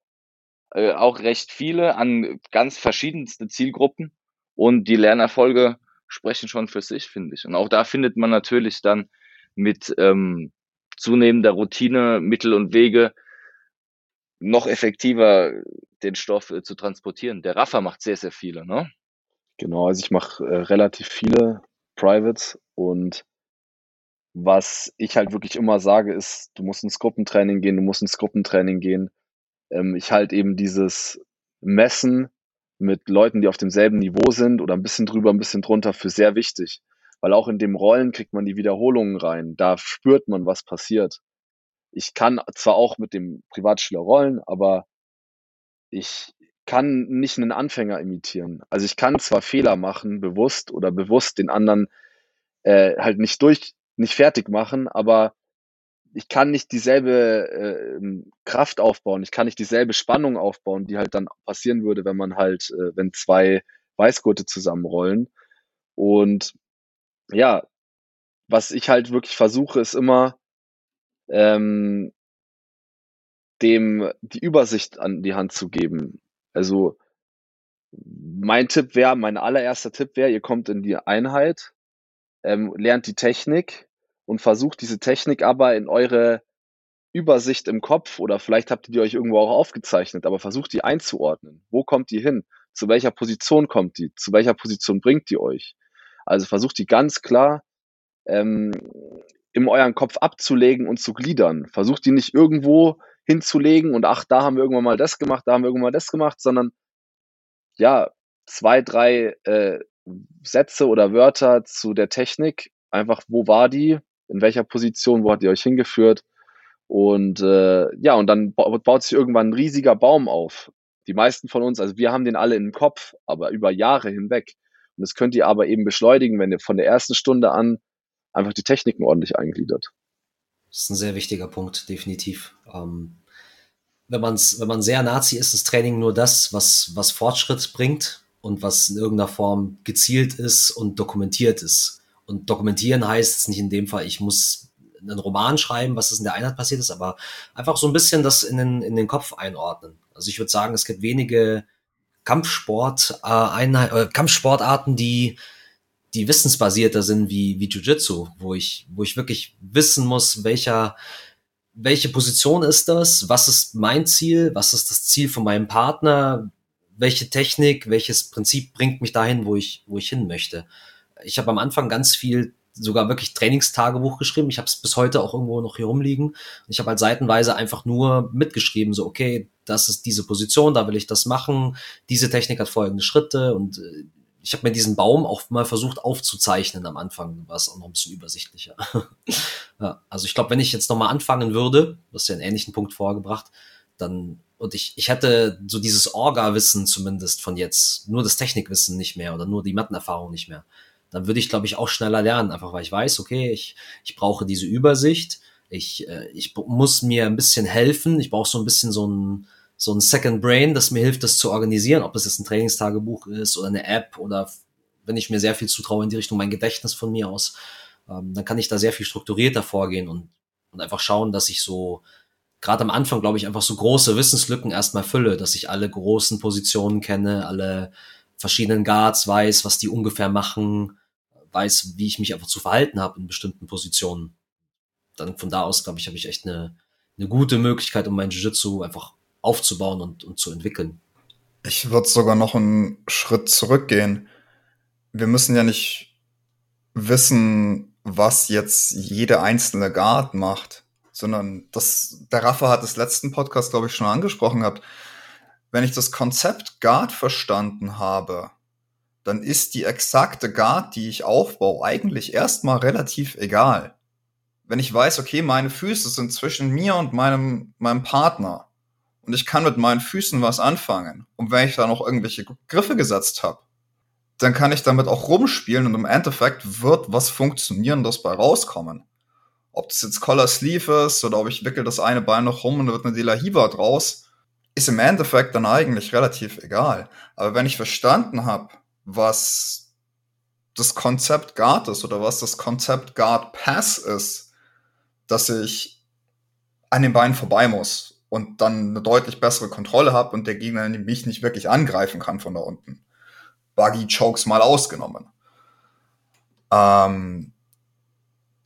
äh, auch recht viele an ganz verschiedenste Zielgruppen und die Lernerfolge sprechen schon für sich, finde ich. Und auch da findet man natürlich dann mit ähm, zunehmender Routine, Mittel und Wege noch effektiver den Stoff äh, zu transportieren. Der Raffer macht sehr, sehr viele, ne? Genau, also ich mache äh, relativ viele Privates und was ich halt wirklich immer sage, ist, du musst ins Gruppentraining gehen, du musst ins Gruppentraining gehen. Ähm, ich halt eben dieses Messen mit Leuten, die auf demselben Niveau sind oder ein bisschen drüber, ein bisschen drunter für sehr wichtig. Weil auch in dem Rollen kriegt man die Wiederholungen rein. Da spürt man, was passiert. Ich kann zwar auch mit dem Privatschüler rollen, aber ich kann nicht einen Anfänger imitieren. Also ich kann zwar Fehler machen, bewusst oder bewusst den anderen äh, halt nicht durch, nicht fertig machen, aber ich kann nicht dieselbe äh, Kraft aufbauen, ich kann nicht dieselbe Spannung aufbauen, die halt dann passieren würde, wenn man halt, äh, wenn zwei Weißgurte zusammenrollen. Und ja, was ich halt wirklich versuche, ist immer ähm, dem die Übersicht an die Hand zu geben. Also mein Tipp wäre, mein allererster Tipp wäre, ihr kommt in die Einheit, ähm, lernt die Technik und versucht diese Technik aber in eure Übersicht im Kopf oder vielleicht habt ihr die euch irgendwo auch aufgezeichnet, aber versucht die einzuordnen. Wo kommt die hin? Zu welcher Position kommt die? Zu welcher Position bringt die euch? Also versucht die ganz klar ähm, in euren Kopf abzulegen und zu gliedern. Versucht die nicht irgendwo hinzulegen und ach, da haben wir irgendwann mal das gemacht, da haben wir irgendwann mal das gemacht, sondern ja, zwei, drei äh, Sätze oder Wörter zu der Technik. Einfach, wo war die? In welcher Position? Wo hat die euch hingeführt? Und äh, ja, und dann baut sich irgendwann ein riesiger Baum auf. Die meisten von uns, also wir haben den alle im Kopf, aber über Jahre hinweg. Und das könnt ihr aber eben beschleunigen, wenn ihr von der ersten Stunde an einfach die Techniken ordentlich eingliedert. Das ist ein sehr wichtiger Punkt, definitiv. Ähm, wenn, man's, wenn man sehr Nazi ist, ist Training nur das, was, was Fortschritt bringt und was in irgendeiner Form gezielt ist und dokumentiert ist. Und dokumentieren heißt es nicht in dem Fall, ich muss einen Roman schreiben, was ist in der Einheit passiert ist, aber einfach so ein bisschen das in den, in den Kopf einordnen. Also ich würde sagen, es gibt wenige Kampfsport, äh, Einheit, äh, Kampfsportarten, die die wissensbasierter sind wie, wie Jiu-Jitsu, wo ich, wo ich wirklich wissen muss, welcher, welche Position ist das, was ist mein Ziel, was ist das Ziel von meinem Partner, welche Technik, welches Prinzip bringt mich dahin, wo ich, wo ich hin möchte. Ich habe am Anfang ganz viel sogar wirklich Trainingstagebuch geschrieben. Ich habe es bis heute auch irgendwo noch hier rumliegen. Ich habe halt seitenweise einfach nur mitgeschrieben, so okay, das ist diese Position, da will ich das machen. Diese Technik hat folgende Schritte und äh, ich habe mir diesen Baum auch mal versucht aufzuzeichnen am Anfang, war es auch noch ein bisschen übersichtlicher. (laughs) ja, also ich glaube, wenn ich jetzt nochmal anfangen würde, du hast ja einen ähnlichen Punkt vorgebracht, dann, und ich, ich hätte so dieses Orga-Wissen zumindest von jetzt, nur das Technikwissen nicht mehr oder nur die Mattenerfahrung nicht mehr, dann würde ich, glaube ich, auch schneller lernen, einfach weil ich weiß, okay, ich, ich brauche diese Übersicht, ich, äh, ich muss mir ein bisschen helfen, ich brauche so ein bisschen so ein, so ein Second Brain, das mir hilft, das zu organisieren, ob das jetzt ein Trainingstagebuch ist oder eine App oder wenn ich mir sehr viel zutraue in die Richtung mein Gedächtnis von mir aus, ähm, dann kann ich da sehr viel strukturierter vorgehen und, und einfach schauen, dass ich so, gerade am Anfang, glaube ich, einfach so große Wissenslücken erstmal fülle, dass ich alle großen Positionen kenne, alle verschiedenen Guards weiß, was die ungefähr machen, weiß, wie ich mich einfach zu verhalten habe in bestimmten Positionen. Dann von da aus, glaube ich, habe ich echt eine, eine gute Möglichkeit, um mein Jiu-Jitsu einfach aufzubauen und, und zu entwickeln. Ich würde sogar noch einen Schritt zurückgehen. Wir müssen ja nicht wissen, was jetzt jede einzelne Guard macht, sondern das, der Rafa hat das letzten Podcast, glaube ich, schon angesprochen gehabt. Wenn ich das Konzept Guard verstanden habe, dann ist die exakte Guard, die ich aufbaue, eigentlich erstmal relativ egal. Wenn ich weiß, okay, meine Füße sind zwischen mir und meinem, meinem Partner, und ich kann mit meinen Füßen was anfangen. Und wenn ich da noch irgendwelche Griffe gesetzt habe, dann kann ich damit auch rumspielen und im Endeffekt wird was Funktionierendes bei rauskommen. Ob das jetzt Collar Sleeve ist oder ob ich wickel das eine Bein noch rum und wird eine Dela Hiva draus, ist im Endeffekt dann eigentlich relativ egal. Aber wenn ich verstanden habe, was das Konzept Guard ist oder was das Konzept Guard Pass ist, dass ich an den Beinen vorbei muss und dann eine deutlich bessere Kontrolle habe und der Gegner mich nicht wirklich angreifen kann von da unten. Buggy Chokes mal ausgenommen. Ähm,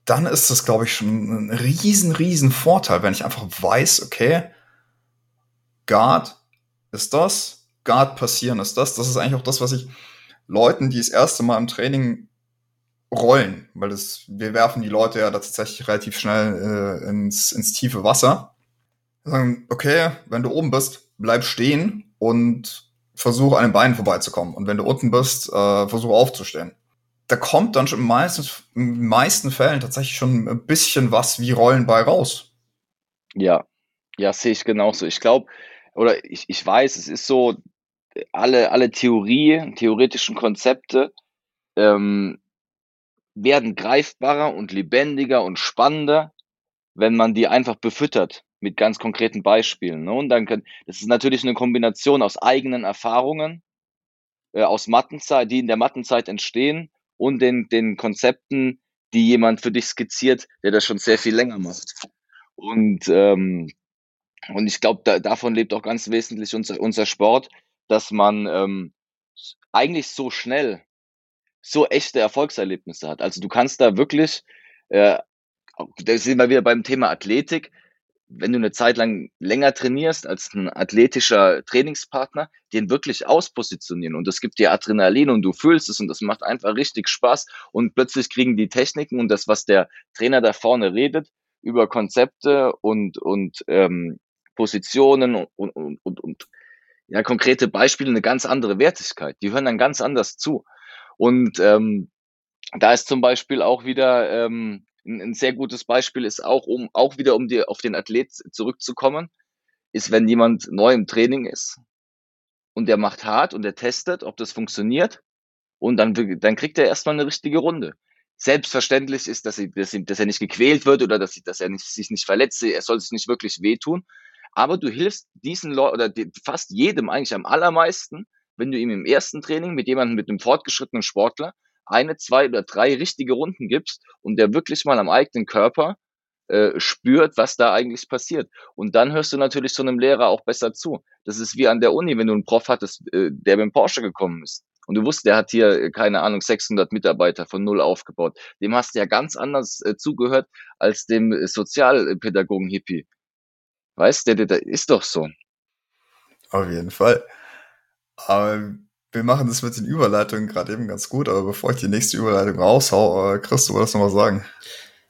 dann ist das, glaube ich, schon ein riesen, riesen Vorteil, wenn ich einfach weiß, okay, Guard ist das, Guard passieren ist das. Das ist eigentlich auch das, was ich Leuten, die das erste Mal im Training rollen, weil das, wir werfen die Leute ja tatsächlich relativ schnell äh, ins, ins tiefe Wasser. Sagen, okay, wenn du oben bist, bleib stehen und versuch an den Beinen vorbeizukommen. Und wenn du unten bist, äh, versuch aufzustehen. Da kommt dann schon meistens, in meisten Fällen tatsächlich schon ein bisschen was wie Rollen bei raus. Ja, ja, sehe ich genauso. Ich glaube, oder ich, ich weiß, es ist so, alle, alle Theorie, theoretischen Konzepte ähm, werden greifbarer und lebendiger und spannender, wenn man die einfach befüttert mit ganz konkreten Beispielen. Ne? Und dann kann, das ist natürlich eine Kombination aus eigenen Erfahrungen, äh, aus Mattenzeit, die in der Mattenzeit entstehen und den, den Konzepten, die jemand für dich skizziert, der das schon sehr viel länger macht. Und, ähm, und ich glaube, da, davon lebt auch ganz wesentlich unser, unser Sport, dass man ähm, eigentlich so schnell so echte Erfolgserlebnisse hat. Also du kannst da wirklich, äh, da sind wir wieder beim Thema Athletik, wenn du eine Zeit lang länger trainierst als ein athletischer Trainingspartner, den wirklich auspositionieren und es gibt dir Adrenalin und du fühlst es und das macht einfach richtig Spaß und plötzlich kriegen die Techniken und das, was der Trainer da vorne redet, über Konzepte und, und ähm, Positionen und, und, und, und ja, konkrete Beispiele eine ganz andere Wertigkeit. Die hören dann ganz anders zu. Und ähm, da ist zum Beispiel auch wieder ähm, ein, ein sehr gutes Beispiel ist auch, um auch wieder um die, auf den Athlet zurückzukommen, ist, wenn jemand neu im Training ist und der macht hart und der testet, ob das funktioniert und dann, dann kriegt er erstmal eine richtige Runde. Selbstverständlich ist, dass, sie, dass, sie, dass er nicht gequält wird oder dass, sie, dass er nicht, sich nicht verletzt, er soll sich nicht wirklich wehtun. Aber du hilfst diesen Leuten oder fast jedem eigentlich am allermeisten, wenn du ihm im ersten Training mit jemandem, mit einem fortgeschrittenen Sportler, eine, zwei oder drei richtige Runden gibst und der wirklich mal am eigenen Körper äh, spürt, was da eigentlich passiert. Und dann hörst du natürlich so einem Lehrer auch besser zu. Das ist wie an der Uni, wenn du einen Prof hattest, äh, der mit dem Porsche gekommen ist. Und du wusstest, der hat hier, äh, keine Ahnung, 600 Mitarbeiter von null aufgebaut. Dem hast du ja ganz anders äh, zugehört als dem äh, Sozialpädagogen-Hippie. Weißt du, der, der ist doch so. Auf jeden Fall. Aber wir machen das mit den Überleitungen gerade eben ganz gut, aber bevor ich die nächste Überleitung raushau, äh, Chris, du wolltest noch was sagen.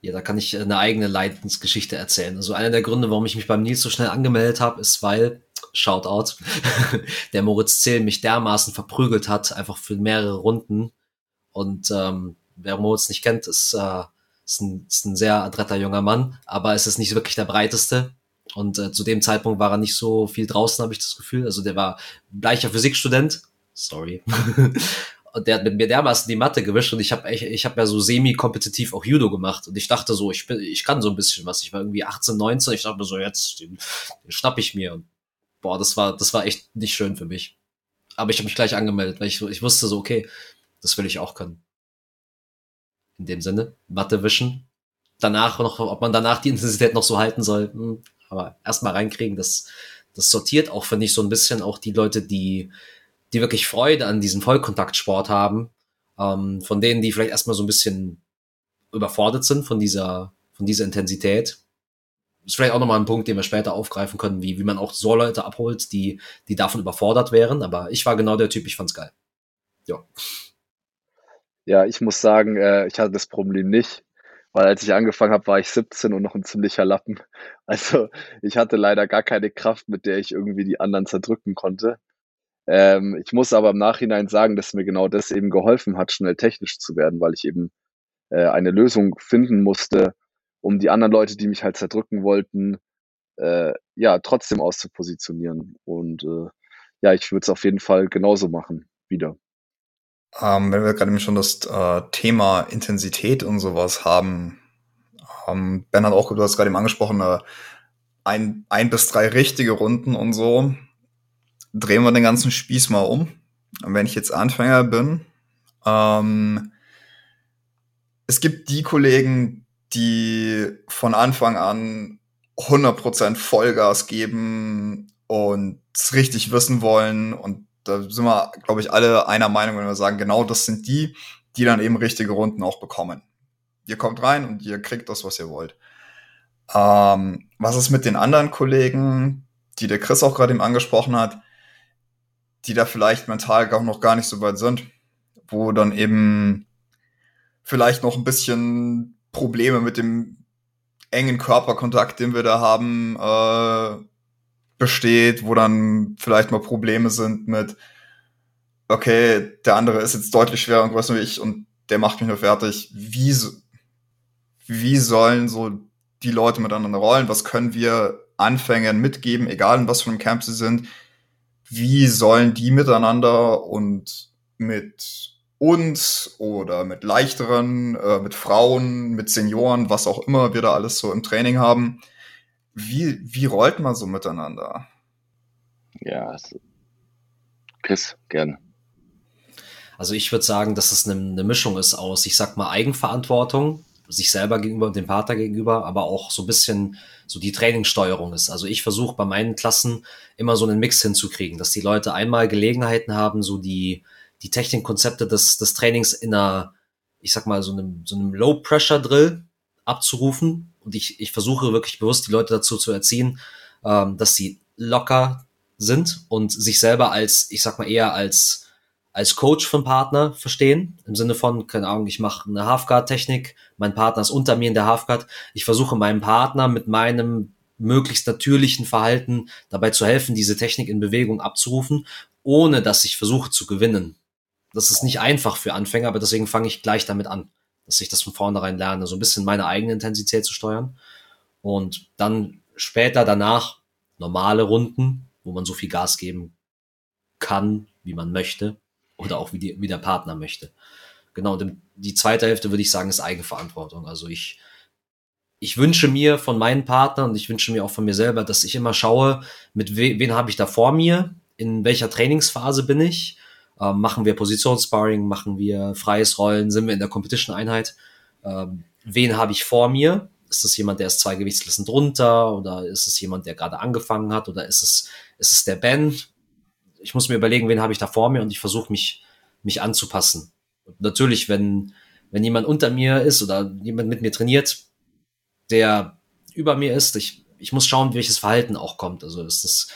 Ja, da kann ich eine eigene Leidensgeschichte erzählen. Also einer der Gründe, warum ich mich beim Nils so schnell angemeldet habe, ist, weil, Shoutout, (laughs) der Moritz Zähl mich dermaßen verprügelt hat, einfach für mehrere Runden. Und ähm, wer Moritz nicht kennt, ist, äh, ist, ein, ist ein sehr adretter junger Mann, aber es ist nicht wirklich der breiteste. Und äh, zu dem Zeitpunkt war er nicht so viel draußen, habe ich das Gefühl. Also der war gleicher Physikstudent, sorry. (laughs) und der hat mit mir dermaßen die Matte gewischt und ich habe ich, ich hab ja so semi-kompetitiv auch Judo gemacht und ich dachte so, ich bin, ich kann so ein bisschen was. Ich war irgendwie 18, 19, ich dachte mir so, jetzt den, den schnapp ich mir. Und boah, das war, das war echt nicht schön für mich. Aber ich habe mich gleich angemeldet, weil ich, ich wusste so, okay, das will ich auch können. In dem Sinne, Matte wischen. Danach noch, ob man danach die Intensität noch so halten soll, hm, aber erstmal reinkriegen, das, das sortiert auch, finde ich, so ein bisschen auch die Leute, die die wirklich Freude an diesem Vollkontaktsport haben, ähm, von denen, die vielleicht erstmal so ein bisschen überfordert sind von dieser, von dieser Intensität. Ist vielleicht auch nochmal ein Punkt, den wir später aufgreifen können, wie, wie man auch so Leute abholt, die, die davon überfordert wären. Aber ich war genau der Typ, ich fand's geil. Ja. Ja, ich muss sagen, äh, ich hatte das Problem nicht, weil als ich angefangen habe, war ich 17 und noch ein ziemlicher Lappen. (laughs) Also ich hatte leider gar keine Kraft, mit der ich irgendwie die anderen zerdrücken konnte. Ähm, ich muss aber im Nachhinein sagen, dass mir genau das eben geholfen hat, schnell technisch zu werden, weil ich eben äh, eine Lösung finden musste, um die anderen Leute, die mich halt zerdrücken wollten, äh, ja, trotzdem auszupositionieren. Und äh, ja, ich würde es auf jeden Fall genauso machen, wieder. Ähm, wenn wir gerade schon das äh, Thema Intensität und sowas haben, ähm, Ben hat auch, du hast gerade eben angesprochen, äh, ein, ein bis drei richtige Runden und so drehen wir den ganzen Spieß mal um. Und wenn ich jetzt Anfänger bin, ähm, es gibt die Kollegen, die von Anfang an 100% Vollgas geben und richtig wissen wollen. Und da sind wir, glaube ich, alle einer Meinung, wenn wir sagen, genau das sind die, die dann eben richtige Runden auch bekommen. ihr kommt rein und ihr kriegt das, was ihr wollt. Ähm, was ist mit den anderen Kollegen, die der Chris auch gerade eben angesprochen hat, die da vielleicht mental auch noch gar nicht so weit sind, wo dann eben vielleicht noch ein bisschen Probleme mit dem engen Körperkontakt, den wir da haben, äh, besteht, wo dann vielleicht mal Probleme sind mit, okay, der andere ist jetzt deutlich schwerer und größer wie ich und der macht mich nur fertig. Wie, wie sollen so die Leute miteinander rollen? Was können wir Anfängern mitgeben, egal in was für einem Camp sie sind? Wie sollen die miteinander und mit uns oder mit leichteren, äh, mit Frauen, mit Senioren, was auch immer wir da alles so im Training haben, wie, wie rollt man so miteinander? Ja, Chris, gerne. Also ich würde sagen, dass es eine, eine Mischung ist aus, ich sag mal, Eigenverantwortung, sich selber gegenüber und dem Partner gegenüber, aber auch so ein bisschen so die Trainingssteuerung ist. Also ich versuche bei meinen Klassen immer so einen Mix hinzukriegen, dass die Leute einmal Gelegenheiten haben, so die, die Technikkonzepte des, des Trainings in einer, ich sag mal, so einem, so einem Low-Pressure-Drill abzurufen. Und ich, ich versuche wirklich bewusst die Leute dazu zu erziehen, ähm, dass sie locker sind und sich selber als, ich sag mal, eher als als Coach von Partner verstehen, im Sinne von, keine Ahnung, ich mache eine Halfguard-Technik, mein Partner ist unter mir in der Halfguard, ich versuche meinem Partner mit meinem möglichst natürlichen Verhalten dabei zu helfen, diese Technik in Bewegung abzurufen, ohne dass ich versuche zu gewinnen. Das ist nicht einfach für Anfänger, aber deswegen fange ich gleich damit an, dass ich das von vornherein lerne, so ein bisschen meine eigene Intensität zu steuern und dann später danach normale Runden, wo man so viel Gas geben kann, wie man möchte oder auch wie, die, wie der Partner möchte. Genau, und die zweite Hälfte würde ich sagen, ist Eigenverantwortung. Also ich, ich wünsche mir von meinen Partnern und ich wünsche mir auch von mir selber, dass ich immer schaue, mit we wen habe ich da vor mir, in welcher Trainingsphase bin ich, ähm, machen wir Positionssparring, machen wir freies Rollen, sind wir in der Competition-Einheit, ähm, wen habe ich vor mir? Ist es jemand, der ist zwei Gewichtsklassen drunter oder ist es jemand, der gerade angefangen hat oder ist es, ist es der Ben? Ich muss mir überlegen, wen habe ich da vor mir und ich versuche mich, mich anzupassen. Und natürlich, wenn, wenn jemand unter mir ist oder jemand mit mir trainiert, der über mir ist, ich, ich muss schauen, welches Verhalten auch kommt. Also ist das,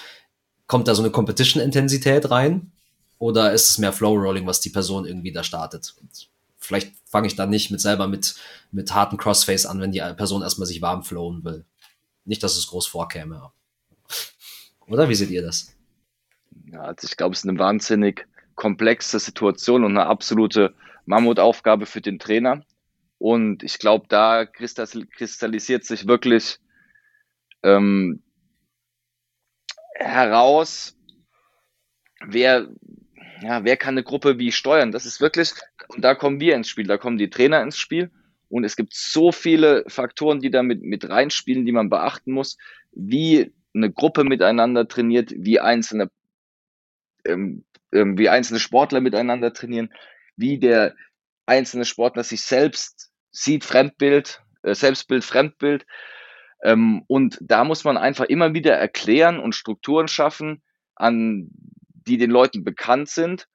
kommt da so eine Competition-Intensität rein oder ist es mehr Flow-Rolling, was die Person irgendwie da startet? Und vielleicht fange ich dann nicht mit selber mit, mit harten Crossface an, wenn die Person erstmal sich warm flowen will. Nicht, dass es groß vorkäme. Oder wie seht ihr das? Ja, also ich glaube, es ist eine wahnsinnig komplexe Situation und eine absolute Mammutaufgabe für den Trainer. Und ich glaube, da kristallisiert sich wirklich ähm, heraus, wer, ja, wer kann eine Gruppe wie steuern? Das ist wirklich, und da kommen wir ins Spiel, da kommen die Trainer ins Spiel. Und es gibt so viele Faktoren, die da mit, mit reinspielen, die man beachten muss, wie eine Gruppe miteinander trainiert, wie einzelne, ähm, ähm, wie einzelne Sportler miteinander trainieren, wie der einzelne Sportler sich selbst sieht, Fremdbild, äh, Selbstbild, Fremdbild. Ähm, und da muss man einfach immer wieder erklären und Strukturen schaffen, an die den Leuten bekannt sind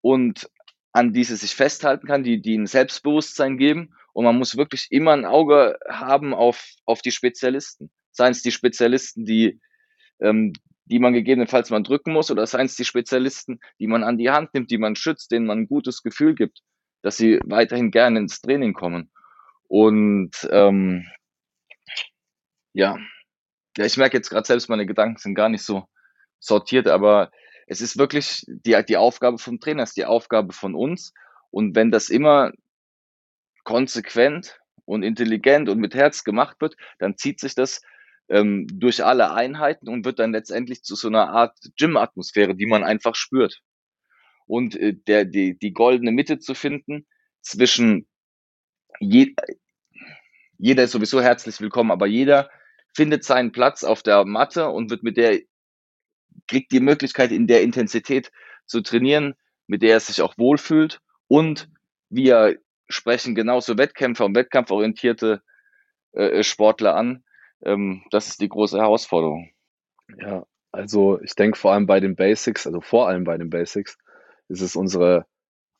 und an die sie sich festhalten kann, die, die ein Selbstbewusstsein geben. Und man muss wirklich immer ein Auge haben auf, auf die Spezialisten. Seien es die Spezialisten, die, ähm, die man gegebenenfalls mal drücken muss, oder seien es die Spezialisten, die man an die Hand nimmt, die man schützt, denen man ein gutes Gefühl gibt, dass sie weiterhin gerne ins Training kommen. Und ähm, ja, ja, ich merke jetzt gerade selbst, meine Gedanken sind gar nicht so sortiert, aber es ist wirklich die, die Aufgabe vom Trainer, es ist die Aufgabe von uns. Und wenn das immer konsequent und intelligent und mit Herz gemacht wird, dann zieht sich das ähm, durch alle Einheiten und wird dann letztendlich zu so einer Art Gym-Atmosphäre, die man einfach spürt. Und äh, der, die, die goldene Mitte zu finden zwischen je, jeder ist sowieso herzlich willkommen, aber jeder findet seinen Platz auf der Matte und wird mit der kriegt die Möglichkeit, in der Intensität zu trainieren, mit der er sich auch wohlfühlt. Und wir sprechen genauso Wettkämpfer und wettkampforientierte äh, Sportler an. Ähm, das ist die große Herausforderung. Ja, also ich denke vor allem bei den Basics, also vor allem bei den Basics, ist es unsere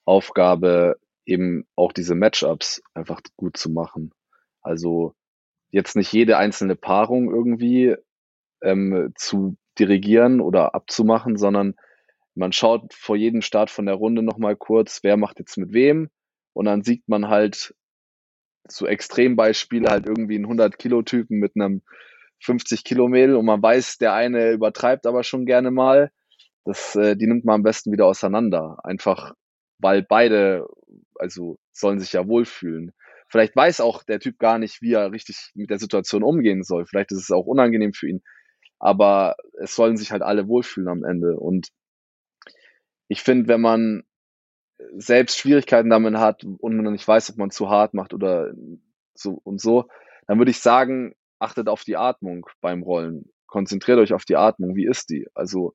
Aufgabe, eben auch diese Matchups einfach gut zu machen. Also jetzt nicht jede einzelne Paarung irgendwie ähm, zu dirigieren oder abzumachen, sondern man schaut vor jedem Start von der Runde nochmal kurz, wer macht jetzt mit wem und dann sieht man halt so Extrembeispiele halt irgendwie einen 100-Kilo-Typen mit einem 50 Kilo Mädel und man weiß, der eine übertreibt aber schon gerne mal. Das, äh, die nimmt man am besten wieder auseinander. Einfach, weil beide, also sollen sich ja wohlfühlen. Vielleicht weiß auch der Typ gar nicht, wie er richtig mit der Situation umgehen soll. Vielleicht ist es auch unangenehm für ihn. Aber es sollen sich halt alle wohlfühlen am Ende. Und ich finde, wenn man selbst Schwierigkeiten damit hat und man nicht weiß, ob man zu hart macht oder so und so, dann würde ich sagen, achtet auf die Atmung beim Rollen. Konzentriert euch auf die Atmung. Wie ist die? Also,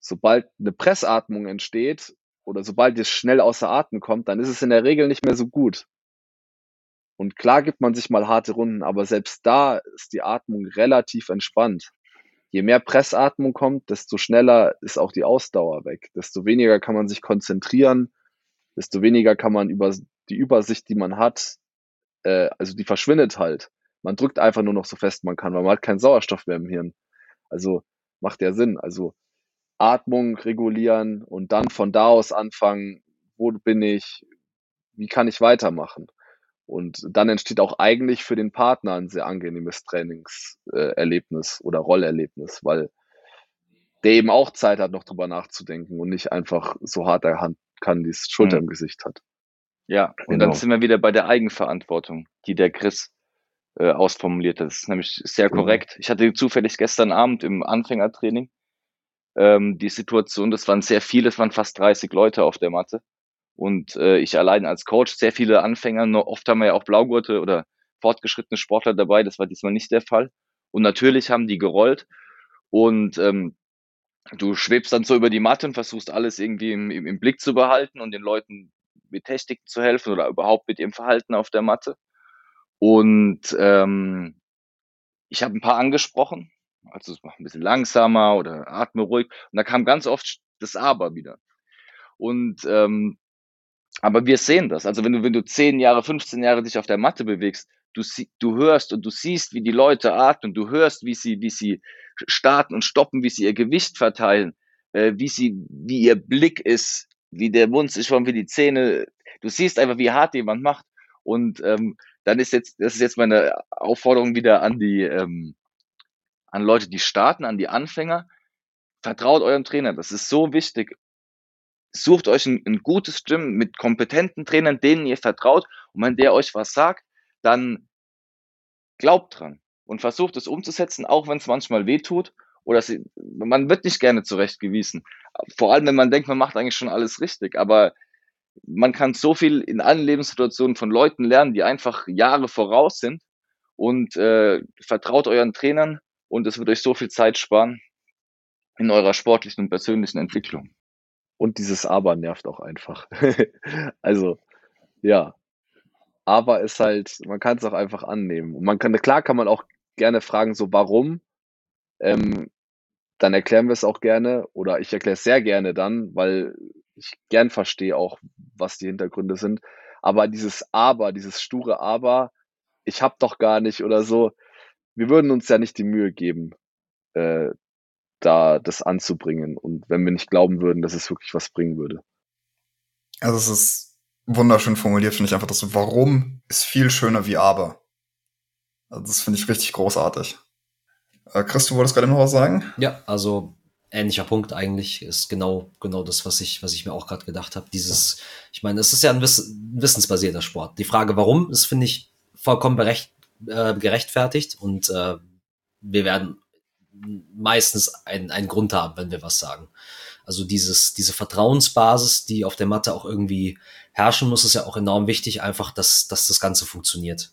sobald eine Pressatmung entsteht oder sobald ihr schnell außer Atem kommt, dann ist es in der Regel nicht mehr so gut. Und klar gibt man sich mal harte Runden, aber selbst da ist die Atmung relativ entspannt. Je mehr Pressatmung kommt, desto schneller ist auch die Ausdauer weg. Desto weniger kann man sich konzentrieren, desto weniger kann man über die Übersicht, die man hat, äh, also die verschwindet halt. Man drückt einfach nur noch so fest man kann, weil man hat keinen Sauerstoff mehr im Hirn. Also macht ja Sinn. Also Atmung regulieren und dann von da aus anfangen, wo bin ich, wie kann ich weitermachen. Und dann entsteht auch eigentlich für den Partner ein sehr angenehmes Trainingserlebnis oder Rollerlebnis, weil der eben auch Zeit hat, noch drüber nachzudenken und nicht einfach so hart er Hand kann, die Schulter mhm. im Gesicht hat. Ja, und genau. dann sind wir wieder bei der Eigenverantwortung, die der Chris äh, ausformuliert hat. Das ist nämlich sehr genau. korrekt. Ich hatte zufällig gestern Abend im Anfängertraining ähm, die Situation, das waren sehr viele, es waren fast 30 Leute auf der Matte. Und äh, ich allein als Coach, sehr viele Anfänger, nur oft haben wir ja auch Blaugurte oder fortgeschrittene Sportler dabei, das war diesmal nicht der Fall. Und natürlich haben die gerollt und ähm, du schwebst dann so über die Matte und versuchst alles irgendwie im, im, im Blick zu behalten und den Leuten mit Technik zu helfen oder überhaupt mit ihrem Verhalten auf der Matte. Und ähm, ich habe ein paar angesprochen, also mach ein bisschen langsamer oder atme ruhig. Und da kam ganz oft das Aber wieder. Und ähm, aber wir sehen das. Also wenn du, wenn du 10 Jahre, 15 Jahre dich auf der Matte bewegst, du, du hörst und du siehst, wie die Leute atmen, du hörst, wie sie, wie sie starten und stoppen, wie sie ihr Gewicht verteilen, äh, wie sie, wie ihr Blick ist, wie der Mund sich formt, wie die Zähne. Du siehst einfach, wie hart jemand macht. Und ähm, dann ist jetzt, das ist jetzt meine Aufforderung wieder an die, ähm, an Leute, die starten, an die Anfänger. Vertraut eurem Trainer. Das ist so wichtig. Sucht euch ein, ein gutes Gym mit kompetenten Trainern, denen ihr vertraut. Und wenn der euch was sagt, dann glaubt dran und versucht es umzusetzen, auch wenn es manchmal weh tut. Oder sie, man wird nicht gerne zurechtgewiesen. Vor allem, wenn man denkt, man macht eigentlich schon alles richtig. Aber man kann so viel in allen Lebenssituationen von Leuten lernen, die einfach Jahre voraus sind und äh, vertraut euren Trainern und es wird euch so viel Zeit sparen in eurer sportlichen und persönlichen Entwicklung. Und dieses Aber nervt auch einfach. (laughs) also, ja. Aber ist halt, man kann es auch einfach annehmen. Und man kann, klar kann man auch gerne fragen, so warum. Ähm, dann erklären wir es auch gerne oder ich erkläre es sehr gerne dann, weil ich gern verstehe auch, was die Hintergründe sind. Aber dieses Aber, dieses sture Aber, ich hab doch gar nicht oder so, wir würden uns ja nicht die Mühe geben, äh, da das anzubringen. Und wenn wir nicht glauben würden, dass es wirklich was bringen würde. Also es ist wunderschön formuliert, finde ich einfach, das Warum ist viel schöner wie Aber. Also das finde ich richtig großartig. Äh, Chris, du wolltest gerade noch was sagen? Ja, also ähnlicher Punkt eigentlich ist genau genau das, was ich was ich mir auch gerade gedacht habe. Dieses, ich meine, es ist ja ein Wiss wissensbasierter Sport. Die Frage, warum, ist finde ich vollkommen berecht, äh, gerechtfertigt und äh, wir werden meistens einen, einen Grund haben, wenn wir was sagen. Also dieses, diese Vertrauensbasis, die auf der Matte auch irgendwie herrschen muss, ist ja auch enorm wichtig, einfach, dass, dass das Ganze funktioniert.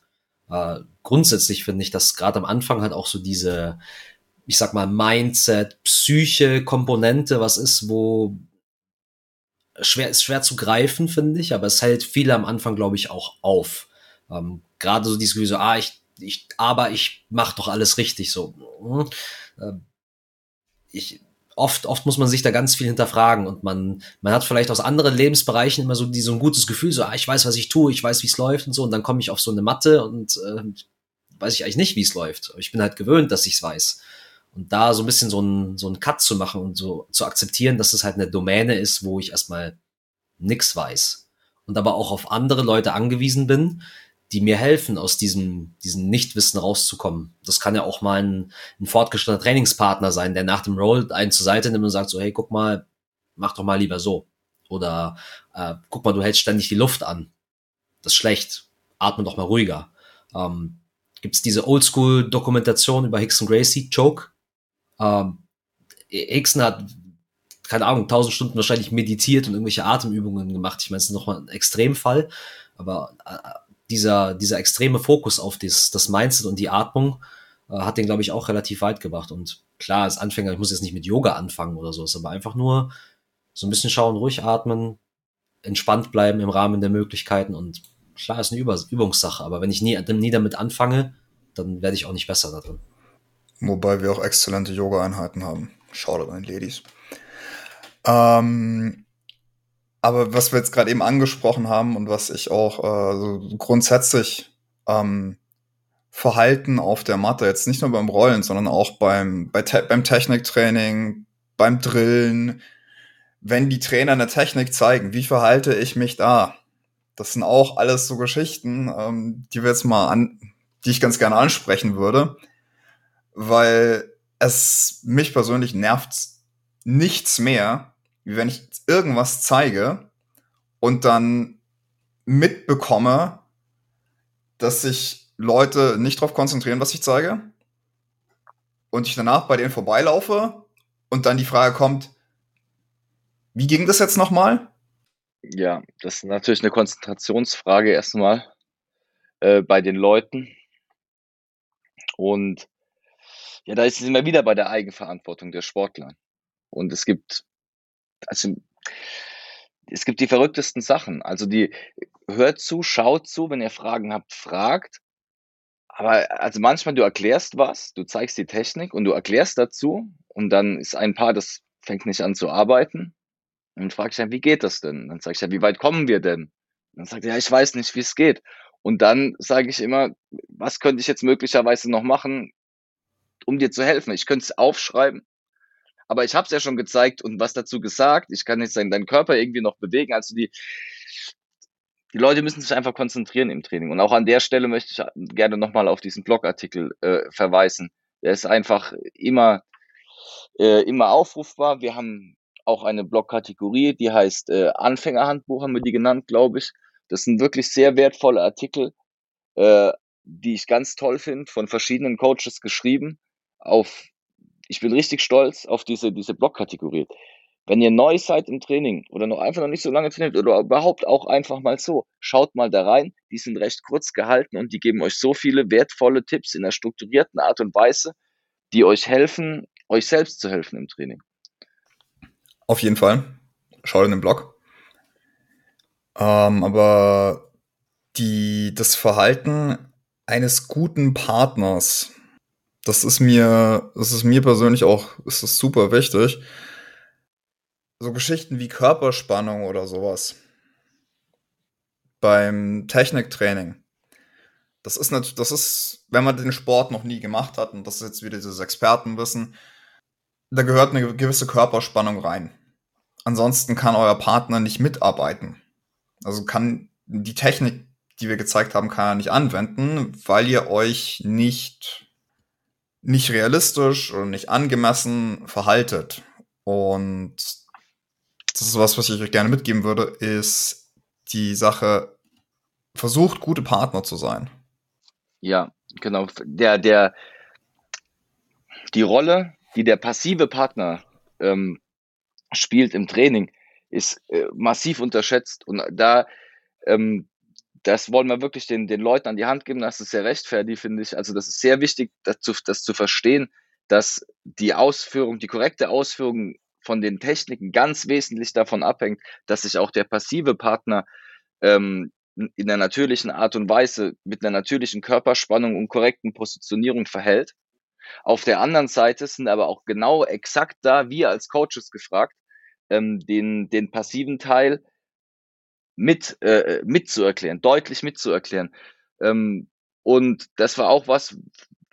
Äh, grundsätzlich finde ich, dass gerade am Anfang halt auch so diese, ich sag mal, Mindset, Psyche, Komponente, was ist, wo schwer ist schwer zu greifen, finde ich, aber es hält viele am Anfang, glaube ich, auch auf. Ähm, Gerade so dieses Gefühl, so, ah, ich, ich, aber ich mache doch alles richtig so. Hm, äh, ich oft, oft muss man sich da ganz viel hinterfragen und man, man hat vielleicht aus anderen Lebensbereichen immer so, die, so ein gutes Gefühl, so, ah, ich weiß, was ich tue, ich weiß, wie es läuft und so, und dann komme ich auf so eine Matte und äh, weiß ich eigentlich nicht, wie es läuft. Aber ich bin halt gewöhnt, dass ich es weiß. Und da so ein bisschen so ein, so ein Cut zu machen und so zu akzeptieren, dass es halt eine Domäne ist, wo ich erstmal nix weiß. Und aber auch auf andere Leute angewiesen bin, die mir helfen, aus diesem, diesem Nichtwissen rauszukommen. Das kann ja auch mal ein, ein fortgeschrittener Trainingspartner sein, der nach dem Roll einen zur Seite nimmt und sagt so, hey, guck mal, mach doch mal lieber so. Oder äh, guck mal, du hältst ständig die Luft an. Das ist schlecht. Atme doch mal ruhiger. Ähm, Gibt es diese Oldschool-Dokumentation über Hickson Gracie, Choke? Ähm, Hickson hat, keine Ahnung, tausend Stunden wahrscheinlich meditiert und irgendwelche Atemübungen gemacht. Ich meine, es ist nochmal ein Extremfall, aber äh, dieser, dieser extreme Fokus auf das, das Mindset und die Atmung äh, hat den, glaube ich, auch relativ weit gebracht. Und klar, als Anfänger, ich muss jetzt nicht mit Yoga anfangen oder so, ist aber einfach nur so ein bisschen schauen, ruhig atmen, entspannt bleiben im Rahmen der Möglichkeiten und klar, ist eine Übungssache, aber wenn ich nie, nie damit anfange, dann werde ich auch nicht besser da drin. Wobei wir auch exzellente Yoga-Einheiten haben. Shoutout an Ladies. Ähm, aber was wir jetzt gerade eben angesprochen haben und was ich auch äh, so grundsätzlich ähm, Verhalten auf der Matte, jetzt nicht nur beim Rollen, sondern auch beim, bei te beim Techniktraining, beim Drillen, wenn die Trainer eine Technik zeigen, wie verhalte ich mich da? Das sind auch alles so Geschichten, ähm, die wir jetzt mal an, die ich ganz gerne ansprechen würde, weil es mich persönlich nervt nichts mehr, wie wenn ich irgendwas zeige und dann mitbekomme, dass sich Leute nicht darauf konzentrieren, was ich zeige und ich danach bei denen vorbeilaufe und dann die Frage kommt, wie ging das jetzt nochmal? Ja, das ist natürlich eine Konzentrationsfrage erstmal äh, bei den Leuten. Und ja, da ist es immer wieder bei der Eigenverantwortung der Sportler. Und es gibt, also es gibt die verrücktesten Sachen. Also die hört zu, schaut zu, wenn ihr Fragen habt, fragt. Aber also manchmal du erklärst was, du zeigst die Technik und du erklärst dazu und dann ist ein Paar, das fängt nicht an zu arbeiten und ich dann, wie geht das denn? Dann sage ich ja, wie weit kommen wir denn? Und dann sagt er, ja, ich weiß nicht, wie es geht. Und dann sage ich immer, was könnte ich jetzt möglicherweise noch machen, um dir zu helfen? Ich könnte es aufschreiben, aber ich habe es ja schon gezeigt und was dazu gesagt. Ich kann nicht deinen Körper irgendwie noch bewegen. Also die, die Leute müssen sich einfach konzentrieren im Training. Und auch an der Stelle möchte ich gerne nochmal auf diesen Blogartikel äh, verweisen. Der ist einfach immer, äh, immer aufrufbar. Wir haben auch eine Blogkategorie, die heißt äh, Anfängerhandbuch, haben wir die genannt, glaube ich. Das sind wirklich sehr wertvolle Artikel, äh, die ich ganz toll finde, von verschiedenen Coaches geschrieben, auf ich bin richtig stolz auf diese, diese Blockkategorie. Wenn ihr neu seid im Training oder noch einfach noch nicht so lange trainiert oder überhaupt auch einfach mal so, schaut mal da rein. Die sind recht kurz gehalten und die geben euch so viele wertvolle Tipps in einer strukturierten Art und Weise, die euch helfen, euch selbst zu helfen im Training. Auf jeden Fall. Schaut in den Blog. Ähm, aber die, das Verhalten eines guten Partners das ist mir, das ist mir persönlich auch, ist das super wichtig. So Geschichten wie Körperspannung oder sowas. Beim Techniktraining. Das ist natürlich, das ist, wenn man den Sport noch nie gemacht hat, und das ist jetzt wieder dieses Expertenwissen, da gehört eine gewisse Körperspannung rein. Ansonsten kann euer Partner nicht mitarbeiten. Also kann die Technik, die wir gezeigt haben, kann er nicht anwenden, weil ihr euch nicht nicht realistisch oder nicht angemessen verhaltet. Und das ist was, was ich euch gerne mitgeben würde, ist die Sache, versucht gute Partner zu sein. Ja, genau. Der, der, die Rolle, die der passive Partner ähm, spielt im Training, ist äh, massiv unterschätzt. Und da ähm, das wollen wir wirklich den, den Leuten an die Hand geben. Das ist sehr rechtfertig, finde ich. Also das ist sehr wichtig, das zu, das zu verstehen, dass die Ausführung, die korrekte Ausführung von den Techniken ganz wesentlich davon abhängt, dass sich auch der passive Partner ähm, in einer natürlichen Art und Weise mit einer natürlichen Körperspannung und korrekten Positionierung verhält. Auf der anderen Seite sind aber auch genau exakt da wir als Coaches gefragt, ähm, den, den passiven Teil mit, äh, mitzuerklären, deutlich mitzuerklären. Ähm, und das war auch was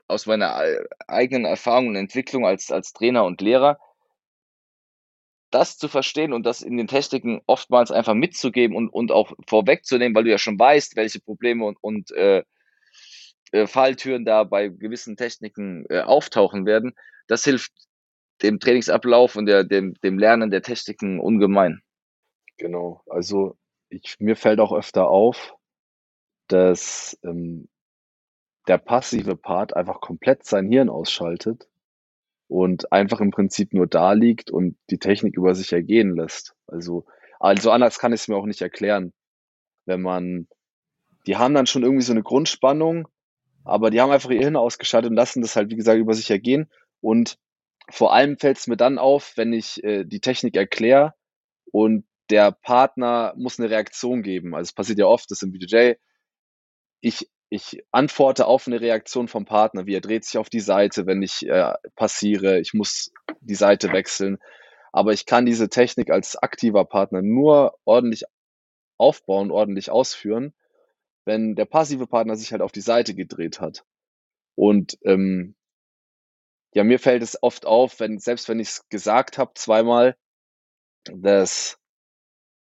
aus meiner eigenen Erfahrung und Entwicklung als, als Trainer und Lehrer, das zu verstehen und das in den Techniken oftmals einfach mitzugeben und, und auch vorwegzunehmen, weil du ja schon weißt, welche Probleme und, und äh, äh, Falltüren da bei gewissen Techniken äh, auftauchen werden, das hilft dem Trainingsablauf und der, dem, dem Lernen der Techniken ungemein. Genau, also ich, mir fällt auch öfter auf, dass ähm, der passive Part einfach komplett sein Hirn ausschaltet und einfach im Prinzip nur da liegt und die Technik über sich ergehen lässt. Also, also anders kann ich es mir auch nicht erklären. Wenn man, die haben dann schon irgendwie so eine Grundspannung, aber die haben einfach ihr Hirn ausgeschaltet und lassen das halt, wie gesagt, über sich ergehen. Und vor allem fällt es mir dann auf, wenn ich äh, die Technik erkläre und der Partner muss eine Reaktion geben. Also es passiert ja oft, dass im BJJ ich ich antworte auf eine Reaktion vom Partner, wie er dreht sich auf die Seite, wenn ich äh, passiere, ich muss die Seite wechseln. Aber ich kann diese Technik als aktiver Partner nur ordentlich aufbauen, ordentlich ausführen, wenn der passive Partner sich halt auf die Seite gedreht hat. Und ähm, ja, mir fällt es oft auf, wenn, selbst wenn ich es gesagt habe, zweimal, dass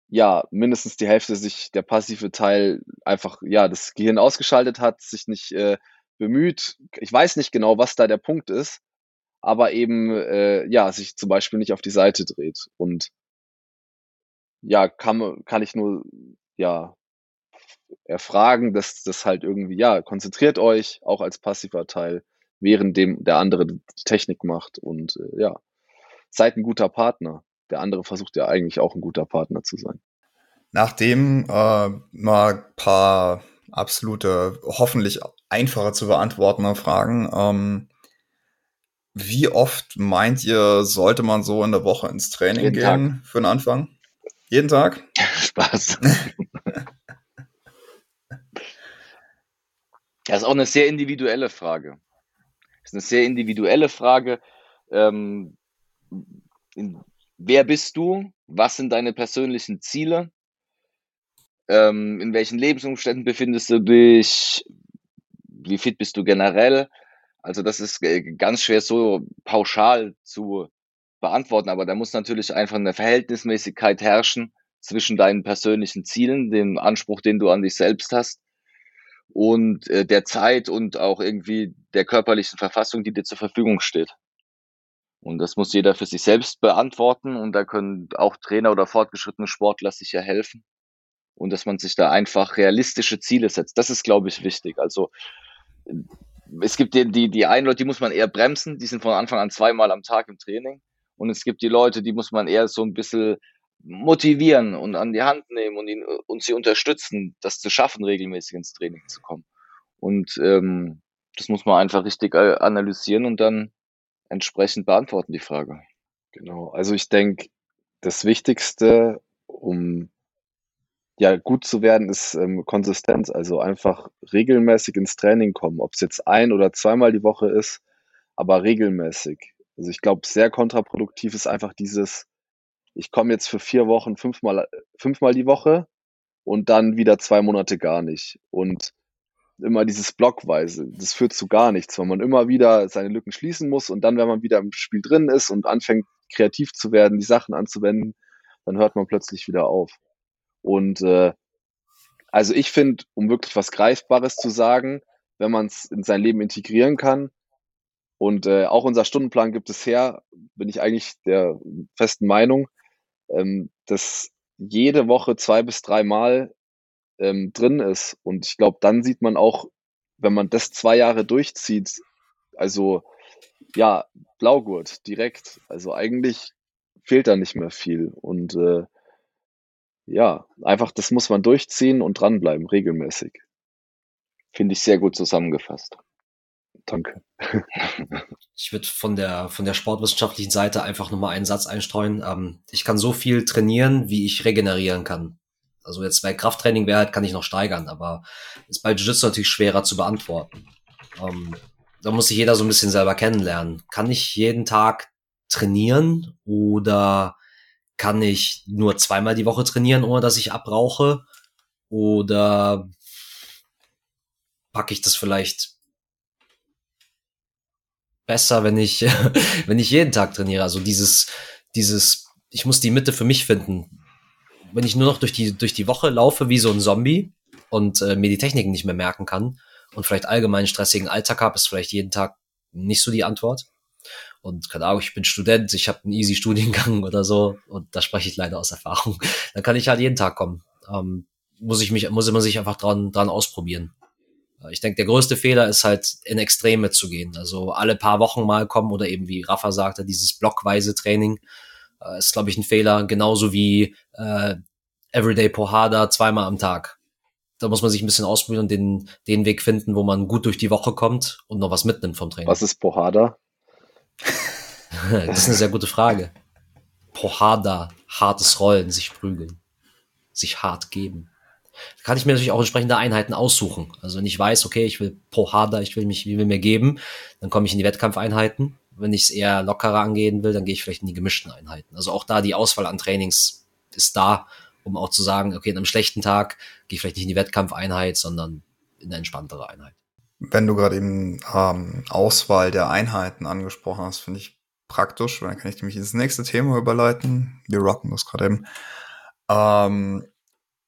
ja, mindestens die Hälfte sich der passive Teil einfach, ja, das Gehirn ausgeschaltet hat, sich nicht äh, bemüht. Ich weiß nicht genau, was da der Punkt ist, aber eben, äh, ja, sich zum Beispiel nicht auf die Seite dreht. Und ja, kann, kann ich nur, ja, erfragen, dass das halt irgendwie, ja, konzentriert euch auch als passiver Teil, während dem der andere die Technik macht und äh, ja, seid ein guter Partner der andere versucht ja eigentlich auch ein guter Partner zu sein. Nachdem äh, mal ein paar absolute, hoffentlich einfacher zu beantwortende Fragen. Ähm, wie oft meint ihr, sollte man so in der Woche ins Training Jeden gehen Tag. für den Anfang? Jeden Tag? Spaß. (laughs) Das ist auch eine sehr individuelle Frage. Das ist eine sehr individuelle Frage. Ähm, in, wer bist du? Was sind deine persönlichen Ziele? Ähm, in welchen Lebensumständen befindest du dich? Wie fit bist du generell? Also das ist äh, ganz schwer so pauschal zu beantworten, aber da muss natürlich einfach eine Verhältnismäßigkeit herrschen zwischen deinen persönlichen Zielen, dem Anspruch, den du an dich selbst hast und äh, der Zeit und auch irgendwie der körperlichen Verfassung, die dir zur Verfügung steht. Und das muss jeder für sich selbst beantworten und da können auch Trainer oder fortgeschrittene Sportler sicher helfen. Und dass man sich da einfach realistische Ziele setzt. Das ist, glaube ich, wichtig. Also es gibt die, die, die einen Leute, die muss man eher bremsen, die sind von Anfang an zweimal am Tag im Training. Und es gibt die Leute, die muss man eher so ein bisschen motivieren und an die Hand nehmen und, ihn, und sie unterstützen, das zu schaffen, regelmäßig ins Training zu kommen. Und ähm, das muss man einfach richtig äh, analysieren und dann entsprechend beantworten, die Frage. Genau. Also ich denke, das Wichtigste, um ja gut zu werden, ist ähm, Konsistenz. Also einfach regelmäßig ins Training kommen, ob es jetzt ein oder zweimal die Woche ist, aber regelmäßig. Also ich glaube, sehr kontraproduktiv ist einfach dieses, ich komme jetzt für vier Wochen fünfmal, fünfmal die Woche und dann wieder zwei Monate gar nicht. Und immer dieses Blockweise. Das führt zu gar nichts, weil man immer wieder seine Lücken schließen muss und dann, wenn man wieder im Spiel drin ist und anfängt kreativ zu werden, die Sachen anzuwenden, dann hört man plötzlich wieder auf. Und äh, also ich finde, um wirklich was Greifbares zu sagen, wenn man es in sein Leben integrieren kann, und äh, auch unser Stundenplan gibt es her, bin ich eigentlich der festen Meinung, ähm, dass jede Woche zwei bis drei Mal ähm, drin ist. Und ich glaube, dann sieht man auch, wenn man das zwei Jahre durchzieht, also ja, Blaugurt direkt. Also eigentlich fehlt da nicht mehr viel. Und äh, ja, einfach das muss man durchziehen und dranbleiben, regelmäßig. Finde ich sehr gut zusammengefasst. Danke. (laughs) Ich würde von der, von der sportwissenschaftlichen Seite einfach nochmal einen Satz einstreuen. Ähm, ich kann so viel trainieren, wie ich regenerieren kann. Also jetzt bei Krafttraining wäre halt, kann ich noch steigern, aber ist bei Jiu-Jitsu natürlich schwerer zu beantworten. Ähm, da muss sich jeder so ein bisschen selber kennenlernen. Kann ich jeden Tag trainieren oder kann ich nur zweimal die Woche trainieren, ohne dass ich abrauche? Oder packe ich das vielleicht besser, wenn ich, (laughs) wenn ich jeden Tag trainiere? Also dieses, dieses, ich muss die Mitte für mich finden. Wenn ich nur noch durch die, durch die Woche laufe wie so ein Zombie und äh, mir die Techniken nicht mehr merken kann und vielleicht allgemein stressigen Alltag habe, ist vielleicht jeden Tag nicht so die Antwort. Und keine Ahnung, ich bin Student, ich habe einen easy Studiengang (laughs) oder so und da spreche ich leider aus Erfahrung. (laughs) Dann kann ich halt jeden Tag kommen. Ähm, muss ich mich, muss man sich einfach dran, dran ausprobieren. Ich denke, der größte Fehler ist halt in Extreme zu gehen. Also alle paar Wochen mal kommen oder eben wie Rafa sagte, dieses blockweise Training äh, ist, glaube ich, ein Fehler. Genauso wie äh, Everyday Pohada zweimal am Tag. Da muss man sich ein bisschen ausprobieren und den, den Weg finden, wo man gut durch die Woche kommt und noch was mitnimmt vom Training. Was ist Pohada? (laughs) das ist eine sehr gute Frage. Pohada, hartes Rollen, sich prügeln, sich hart geben. Da kann ich mir natürlich auch entsprechende Einheiten aussuchen. Also wenn ich weiß, okay, ich will Pohada, ich will mich, wie will mir geben, dann komme ich in die Wettkampfeinheiten. Wenn ich es eher lockerer angehen will, dann gehe ich vielleicht in die gemischten Einheiten. Also auch da die Auswahl an Trainings ist da, um auch zu sagen, okay, in einem schlechten Tag gehe ich vielleicht nicht in die Wettkampfeinheit, sondern in eine entspanntere Einheit. Wenn du gerade eben ähm, Auswahl der Einheiten angesprochen hast, finde ich praktisch, weil dann kann ich nämlich ins nächste Thema überleiten. Wir rocken das gerade eben. Ähm,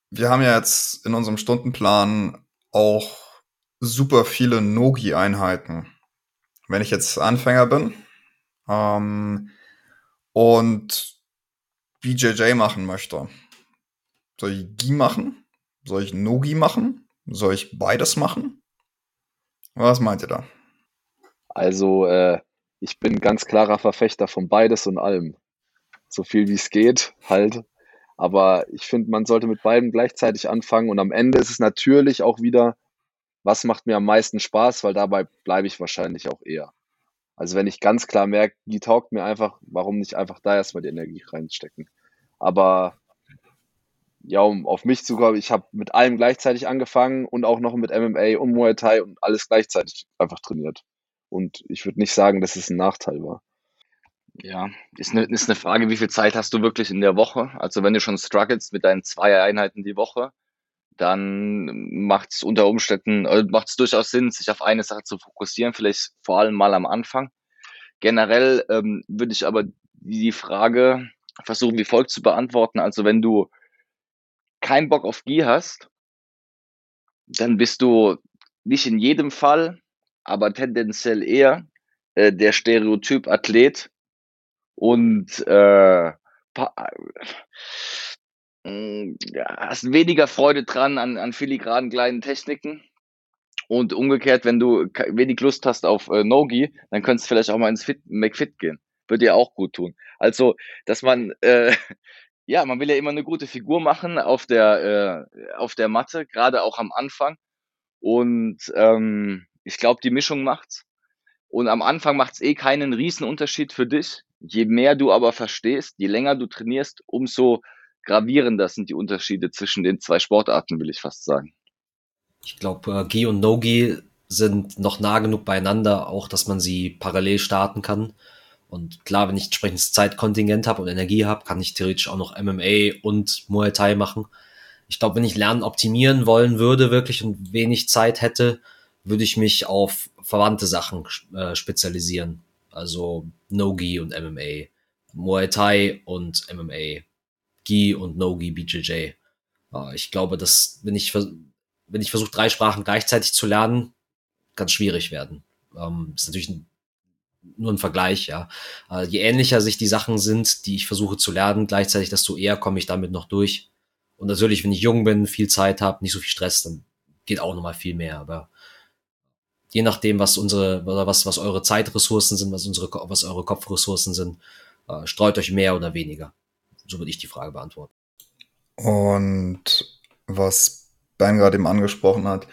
wir haben ja jetzt in unserem Stundenplan auch super viele Nogi-Einheiten. Wenn ich jetzt Anfänger bin ähm, und BJJ machen möchte, soll ich Gi machen? Soll ich Nogi machen? Soll ich beides machen? Was meint ihr da? Also, äh, ich bin ganz klarer Verfechter von beides und allem. So viel wie es geht, halt. Aber ich finde, man sollte mit beiden gleichzeitig anfangen und am Ende ist es natürlich auch wieder, was macht mir am meisten Spaß, weil dabei bleibe ich wahrscheinlich auch eher. Also wenn ich ganz klar merke, die taugt mir einfach, warum nicht einfach da erstmal die Energie reinstecken. Aber ja, um auf mich zu kommen, ich habe mit allem gleichzeitig angefangen und auch noch mit MMA und Muay Thai und alles gleichzeitig einfach trainiert. Und ich würde nicht sagen, dass es ein Nachteil war. Ja, ist eine, ist eine Frage, wie viel Zeit hast du wirklich in der Woche? Also wenn du schon strugglest mit deinen zwei Einheiten die Woche, dann macht es unter Umständen, äh, macht es durchaus Sinn, sich auf eine Sache zu fokussieren, vielleicht vor allem mal am Anfang. Generell ähm, würde ich aber die Frage versuchen, wie folgt zu beantworten. Also wenn du keinen Bock auf Gi hast, dann bist du nicht in jedem Fall, aber tendenziell eher äh, der Stereotyp Athlet, und äh, hast weniger Freude dran an, an filigranen kleinen Techniken. Und umgekehrt, wenn du wenig Lust hast auf äh, Nogi, dann könntest du vielleicht auch mal ins Fit, McFit gehen. Würde dir auch gut tun. Also, dass man, äh, (laughs) ja, man will ja immer eine gute Figur machen auf der, äh, auf der Matte, gerade auch am Anfang. Und ähm, ich glaube, die Mischung macht's. Und am Anfang macht's eh keinen riesen Unterschied für dich. Je mehr du aber verstehst, je länger du trainierst, umso gravierender sind die Unterschiede zwischen den zwei Sportarten, will ich fast sagen. Ich glaube, äh, Gi und No-Gi sind noch nah genug beieinander, auch dass man sie parallel starten kann. Und klar, wenn ich entsprechendes Zeitkontingent habe und Energie habe, kann ich theoretisch auch noch MMA und Muay Thai machen. Ich glaube, wenn ich Lernen optimieren wollen würde wirklich und wenig Zeit hätte, würde ich mich auf verwandte Sachen äh, spezialisieren. Also No-Gi und MMA, Muay Thai und MMA, Gi und No-Gi BJJ. Äh, ich glaube, dass wenn ich, wenn ich versuche, drei Sprachen gleichzeitig zu lernen, kann es schwierig werden. Ähm, ist natürlich nur ein Vergleich, ja. Äh, je ähnlicher sich die Sachen sind, die ich versuche zu lernen, gleichzeitig, desto eher komme ich damit noch durch. Und natürlich, wenn ich jung bin, viel Zeit habe, nicht so viel Stress, dann geht auch nochmal viel mehr. Aber je nachdem, was unsere, was, was eure Zeitressourcen sind, was unsere, was eure Kopfressourcen sind, äh, streut euch mehr oder weniger. So würde ich die Frage beantworten. Und was Ben gerade eben angesprochen hat,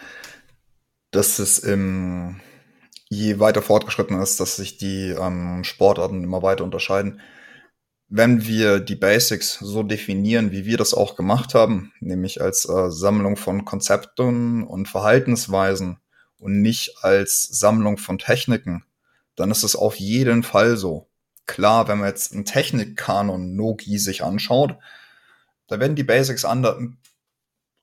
dass es im, je weiter fortgeschritten ist, dass sich die ähm, Sportarten immer weiter unterscheiden. Wenn wir die Basics so definieren, wie wir das auch gemacht haben, nämlich als äh, Sammlung von Konzepten und Verhaltensweisen, und nicht als Sammlung von Techniken, dann ist es auf jeden Fall so. Klar, wenn man jetzt einen Technikkanon Nogi sich anschaut, da werden die Basics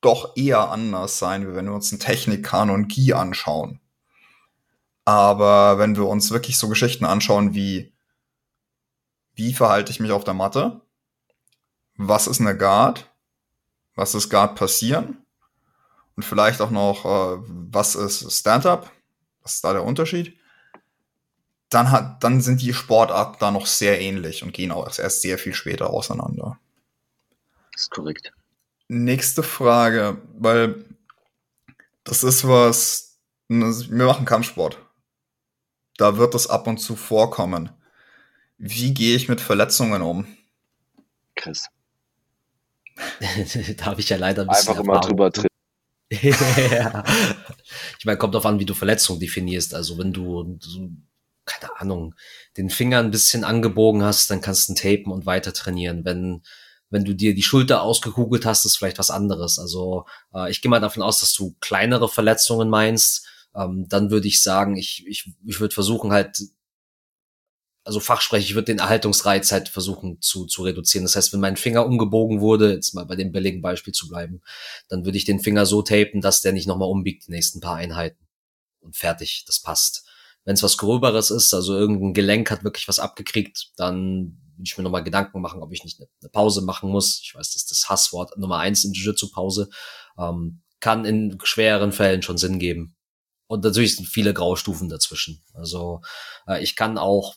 doch eher anders sein, wie wenn wir uns einen Technikkanon Gi anschauen. Aber wenn wir uns wirklich so Geschichten anschauen wie, wie verhalte ich mich auf der Matte? Was ist eine Guard? Was ist Guard passieren? Und vielleicht auch noch, äh, was ist Stand-up? Was ist da der Unterschied? Dann, hat, dann sind die Sportarten da noch sehr ähnlich und gehen auch erst sehr viel später auseinander. Das ist korrekt. Nächste Frage, weil das ist was, wir machen Kampfsport. Da wird das ab und zu vorkommen. Wie gehe ich mit Verletzungen um? Chris. (laughs) da habe ich ja leider ein bisschen Einfach immer drüber drin. (laughs) ja. Ich meine, kommt darauf an, wie du Verletzung definierst. Also wenn du, keine Ahnung, den Finger ein bisschen angebogen hast, dann kannst du ihn tapen und weiter trainieren. Wenn, wenn du dir die Schulter ausgekugelt hast, ist vielleicht was anderes. Also äh, ich gehe mal davon aus, dass du kleinere Verletzungen meinst. Ähm, dann würde ich sagen, ich, ich, ich würde versuchen halt also Fachsprech, ich würde den Erhaltungsreiz halt versuchen zu, zu reduzieren. Das heißt, wenn mein Finger umgebogen wurde, jetzt mal bei dem billigen Beispiel zu bleiben, dann würde ich den Finger so tapen, dass der nicht nochmal umbiegt die nächsten paar Einheiten. Und fertig, das passt. Wenn es was Gröberes ist, also irgendein Gelenk hat wirklich was abgekriegt, dann würde ich mir nochmal Gedanken machen, ob ich nicht eine Pause machen muss. Ich weiß, das ist das Hasswort Nummer eins in Jiu-Jitsu-Pause. Ähm, kann in schwereren Fällen schon Sinn geben. Und natürlich sind viele Graustufen dazwischen. Also äh, ich kann auch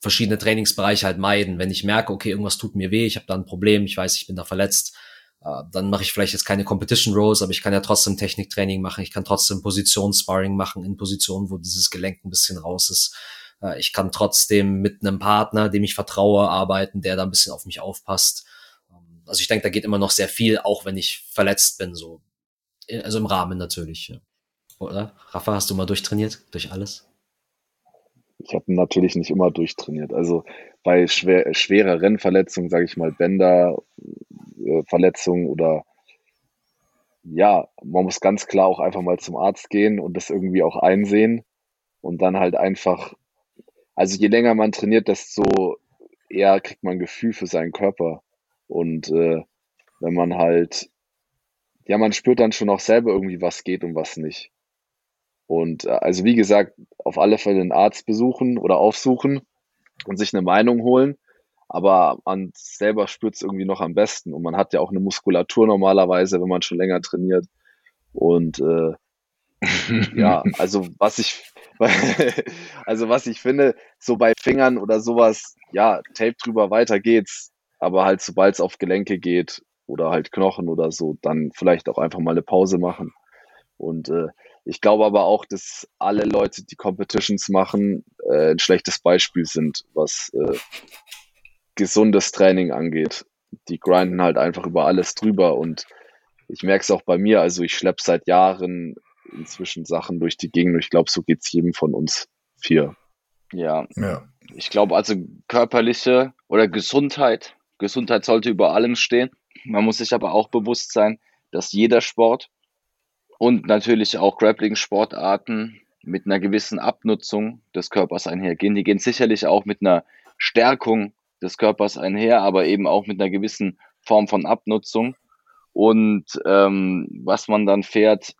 verschiedene Trainingsbereiche halt meiden. Wenn ich merke, okay, irgendwas tut mir weh, ich habe da ein Problem, ich weiß, ich bin da verletzt, dann mache ich vielleicht jetzt keine Competition Rows, aber ich kann ja trotzdem Techniktraining machen, ich kann trotzdem Positionssparring machen in Positionen, wo dieses Gelenk ein bisschen raus ist. Äh, ich kann trotzdem mit einem Partner, dem ich vertraue, arbeiten, der da ein bisschen auf mich aufpasst. Ähm, also ich denke, da geht immer noch sehr viel, auch wenn ich verletzt bin, so. Also im Rahmen natürlich. Ja. Oder? Rafa, hast du mal durchtrainiert? Durch alles? Ich habe natürlich nicht immer durchtrainiert. Also bei schwer, schwerer Rennverletzungen, sage ich mal, Bänderverletzungen äh, oder ja, man muss ganz klar auch einfach mal zum Arzt gehen und das irgendwie auch einsehen und dann halt einfach, also je länger man trainiert, desto eher kriegt man ein Gefühl für seinen Körper. Und äh, wenn man halt, ja, man spürt dann schon auch selber irgendwie, was geht und was nicht. Und äh, also wie gesagt, auf alle Fälle einen Arzt besuchen oder aufsuchen und sich eine Meinung holen. Aber man selber spürt es irgendwie noch am besten. Und man hat ja auch eine Muskulatur normalerweise, wenn man schon länger trainiert. Und äh, (laughs) ja, also was ich, (laughs) also was ich finde, so bei Fingern oder sowas, ja, Tape drüber, weiter geht's. Aber halt, sobald es auf Gelenke geht oder halt Knochen oder so, dann vielleicht auch einfach mal eine Pause machen. Und äh, ich glaube aber auch, dass alle Leute, die Competitions machen, äh, ein schlechtes Beispiel sind, was äh, gesundes Training angeht. Die grinden halt einfach über alles drüber und ich merke es auch bei mir. Also ich schleppe seit Jahren inzwischen Sachen durch die Gegend und ich glaube, so geht es jedem von uns vier. Ja. ja. Ich glaube also körperliche oder Gesundheit. Gesundheit sollte über allem stehen. Man muss sich aber auch bewusst sein, dass jeder Sport und natürlich auch Grappling-Sportarten mit einer gewissen Abnutzung des Körpers einhergehen. Die gehen sicherlich auch mit einer Stärkung des Körpers einher, aber eben auch mit einer gewissen Form von Abnutzung. Und ähm, was man dann fährt,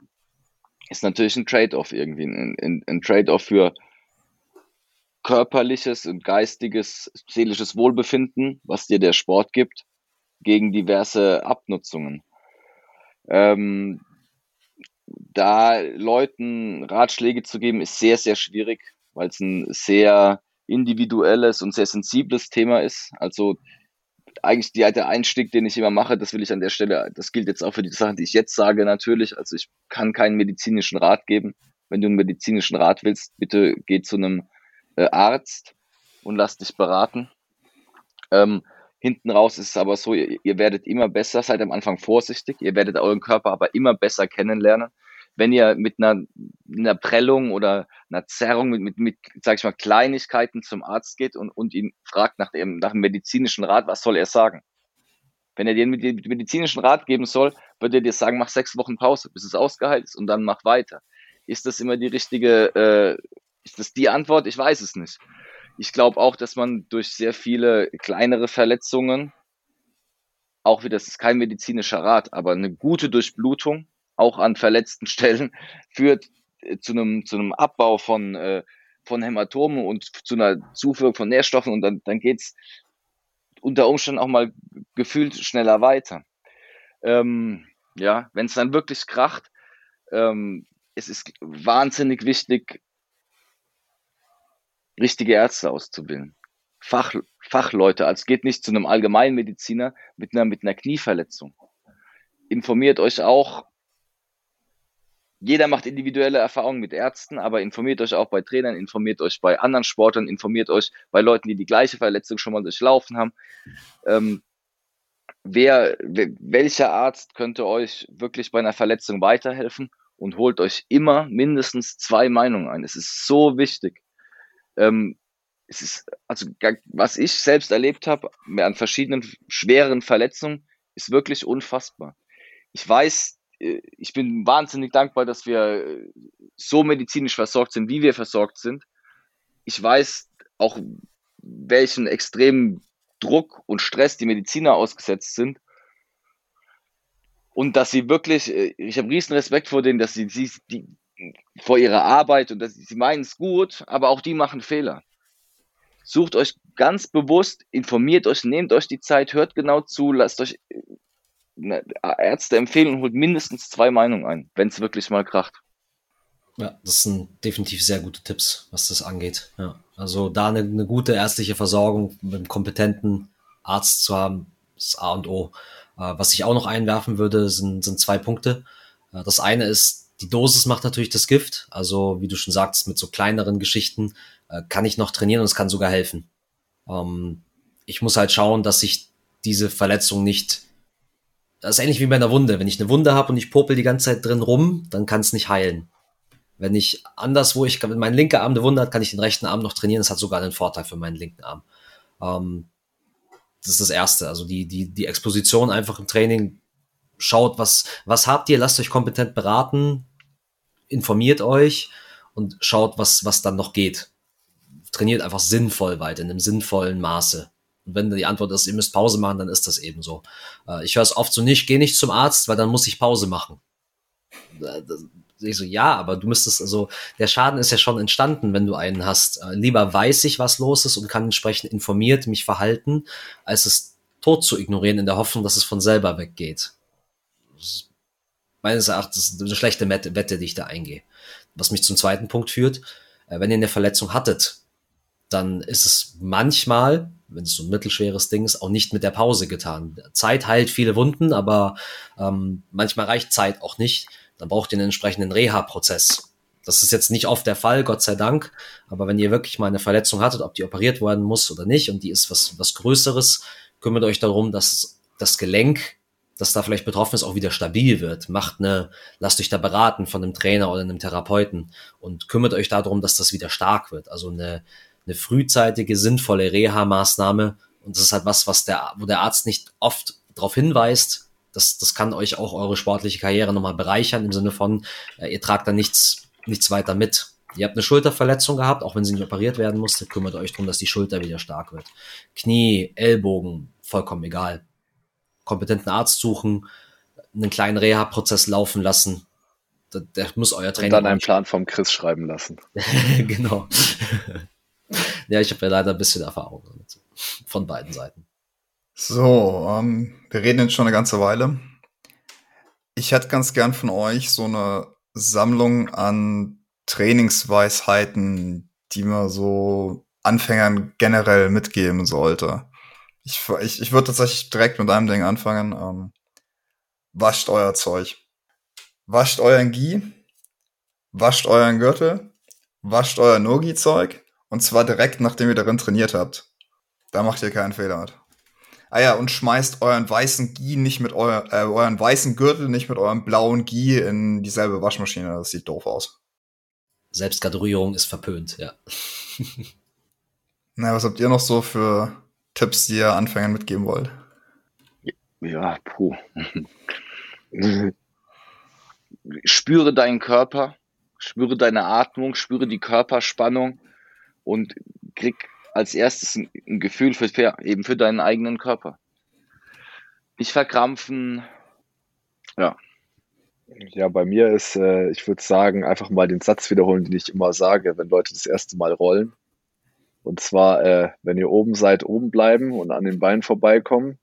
ist natürlich ein Trade-off irgendwie, ein, ein, ein Trade-off für körperliches und geistiges, seelisches Wohlbefinden, was dir der Sport gibt, gegen diverse Abnutzungen. Ähm, da Leuten Ratschläge zu geben, ist sehr, sehr schwierig, weil es ein sehr individuelles und sehr sensibles Thema ist. Also eigentlich die, der Einstieg, den ich immer mache, das will ich an der Stelle, das gilt jetzt auch für die Sachen, die ich jetzt sage natürlich. Also ich kann keinen medizinischen Rat geben. Wenn du einen medizinischen Rat willst, bitte geh zu einem äh, Arzt und lass dich beraten. Ähm, hinten raus ist es aber so, ihr, ihr werdet immer besser, seid am Anfang vorsichtig, ihr werdet euren Körper aber immer besser kennenlernen wenn ihr mit einer, einer Prellung oder einer Zerrung, mit, mit, mit, sag ich mal, Kleinigkeiten zum Arzt geht und, und ihn fragt nach dem, nach dem medizinischen Rat, was soll er sagen? Wenn er dir den medizinischen Rat geben soll, würde er dir sagen, mach sechs Wochen Pause, bis es ausgeheilt ist und dann mach weiter. Ist das immer die richtige, äh, ist das die Antwort? Ich weiß es nicht. Ich glaube auch, dass man durch sehr viele kleinere Verletzungen, auch wieder, das ist kein medizinischer Rat, aber eine gute Durchblutung, auch an verletzten (laughs) Stellen, führt äh, zu einem, zu einem Abbau von, äh, von Hämatomen und zu einer Zuführung von Nährstoffen und dann, dann geht's unter Umständen auch mal gefühlt schneller weiter. Ähm, ja, wenn es dann wirklich kracht, ähm, es ist wahnsinnig wichtig, richtige Ärzte auszubilden. Fach, Fachleute, also geht nicht zu einem Allgemeinmediziner mit einer, mit einer Knieverletzung. Informiert euch auch. Jeder macht individuelle Erfahrungen mit Ärzten, aber informiert euch auch bei Trainern, informiert euch bei anderen Sportlern, informiert euch bei Leuten, die die gleiche Verletzung schon mal durchlaufen haben. Ähm, wer, welcher Arzt könnte euch wirklich bei einer Verletzung weiterhelfen und holt euch immer mindestens zwei Meinungen ein. Es ist so wichtig. Ähm, es ist, also was ich selbst erlebt habe an verschiedenen schweren Verletzungen, ist wirklich unfassbar. Ich weiß, ich bin wahnsinnig dankbar, dass wir äh, so medizinisch versorgt sind, wie wir versorgt sind. Ich weiß auch, welchen extremen Druck und Stress die Mediziner ausgesetzt sind. Und dass sie wirklich, äh, ich habe riesen Respekt vor denen, dass sie, sie die, vor ihrer Arbeit und dass sie, sie meinen es gut, aber auch die machen Fehler. Sucht euch ganz bewusst, informiert euch, nehmt euch die Zeit, hört genau zu, lasst euch äh, Ärzte empfehlen und holt mindestens zwei Meinungen ein, wenn es wirklich mal kracht. Ja, das sind definitiv sehr gute Tipps, was das angeht. Ja. Also da eine, eine gute ärztliche Versorgung mit einem kompetenten Arzt zu haben, ist A und O. Äh, was ich auch noch einwerfen würde, sind, sind zwei Punkte. Äh, das eine ist, die Dosis macht natürlich das Gift. Also wie du schon sagst, mit so kleineren Geschichten äh, kann ich noch trainieren und es kann sogar helfen. Ähm, ich muss halt schauen, dass ich diese Verletzung nicht das ist ähnlich wie bei einer Wunde. Wenn ich eine Wunde habe und ich popel die ganze Zeit drin rum, dann kann es nicht heilen. Wenn ich anderswo, ich wenn mein linker Arm eine Wunde hat, kann ich den rechten Arm noch trainieren. Das hat sogar einen Vorteil für meinen linken Arm. Ähm, das ist das Erste. Also die, die, die Exposition einfach im Training. Schaut, was, was habt ihr, lasst euch kompetent beraten, informiert euch und schaut, was, was dann noch geht. Trainiert einfach sinnvoll weiter, in einem sinnvollen Maße. Und wenn die Antwort ist, ihr müsst Pause machen, dann ist das eben so. Äh, ich höre es oft so nicht, geh nicht zum Arzt, weil dann muss ich Pause machen. Äh, ich so, ja, aber du müsstest, also der Schaden ist ja schon entstanden, wenn du einen hast. Äh, lieber weiß ich, was los ist und kann entsprechend informiert mich verhalten, als es tot zu ignorieren in der Hoffnung, dass es von selber weggeht. Meines Erachtens eine schlechte Wette, die ich da eingehe. Was mich zum zweiten Punkt führt, wenn ihr eine Verletzung hattet, dann ist es manchmal, wenn es so ein mittelschweres Ding ist, auch nicht mit der Pause getan. Zeit heilt viele Wunden, aber ähm, manchmal reicht Zeit auch nicht dann braucht ihr einen entsprechenden Reha-Prozess. Das ist jetzt nicht oft der Fall, Gott sei Dank. Aber wenn ihr wirklich mal eine Verletzung hattet, ob die operiert werden muss oder nicht, und die ist was, was Größeres, kümmert euch darum, dass das Gelenk, das da vielleicht betroffen ist, auch wieder stabil wird. Macht eine, lasst euch da beraten von einem Trainer oder einem Therapeuten und kümmert euch darum, dass das wieder stark wird. Also eine, eine frühzeitige, sinnvolle Reha-Maßnahme. Und das ist halt was, was der, wo der Arzt nicht oft darauf hinweist, das, das kann euch auch eure sportliche Karriere nochmal bereichern, im Sinne von, äh, ihr tragt da nichts, nichts weiter mit. Ihr habt eine Schulterverletzung gehabt, auch wenn sie nicht operiert werden musste, kümmert euch darum, dass die Schulter wieder stark wird. Knie, Ellbogen, vollkommen egal. Kompetenten Arzt suchen, einen kleinen Reha-Prozess laufen lassen. Der, der muss euer Trainer. Und dann einen Plan vom Chris schreiben lassen. (laughs) genau. Ja, ich habe ja leider ein bisschen Erfahrung damit. Von beiden Seiten. So, ähm, wir reden jetzt schon eine ganze Weile. Ich hätte ganz gern von euch so eine Sammlung an Trainingsweisheiten, die man so Anfängern generell mitgeben sollte. Ich, ich, ich würde tatsächlich direkt mit einem Ding anfangen. Ähm, wascht euer Zeug. Wascht euren Gi, wascht euren Gürtel, wascht euer Nogi-Zeug und zwar direkt nachdem ihr darin trainiert habt. Da macht ihr keinen Fehler mit. Ah ja, und schmeißt euren weißen Gi nicht mit euer, äh, euren weißen Gürtel nicht mit eurem blauen Gi in dieselbe Waschmaschine. Das sieht doof aus. Selbstgraduierung ist verpönt, ja. Na, was habt ihr noch so für Tipps, die ihr Anfängern mitgeben wollt? Ja, puh. Spüre deinen Körper, spüre deine Atmung, spüre die Körperspannung und krieg als erstes ein, Gefühl für, für, eben für deinen eigenen Körper. Nicht verkrampfen, ja. Ja, bei mir ist, äh, ich würde sagen, einfach mal den Satz wiederholen, den ich immer sage, wenn Leute das erste Mal rollen. Und zwar, äh, wenn ihr oben seid, oben bleiben und an den Beinen vorbeikommen.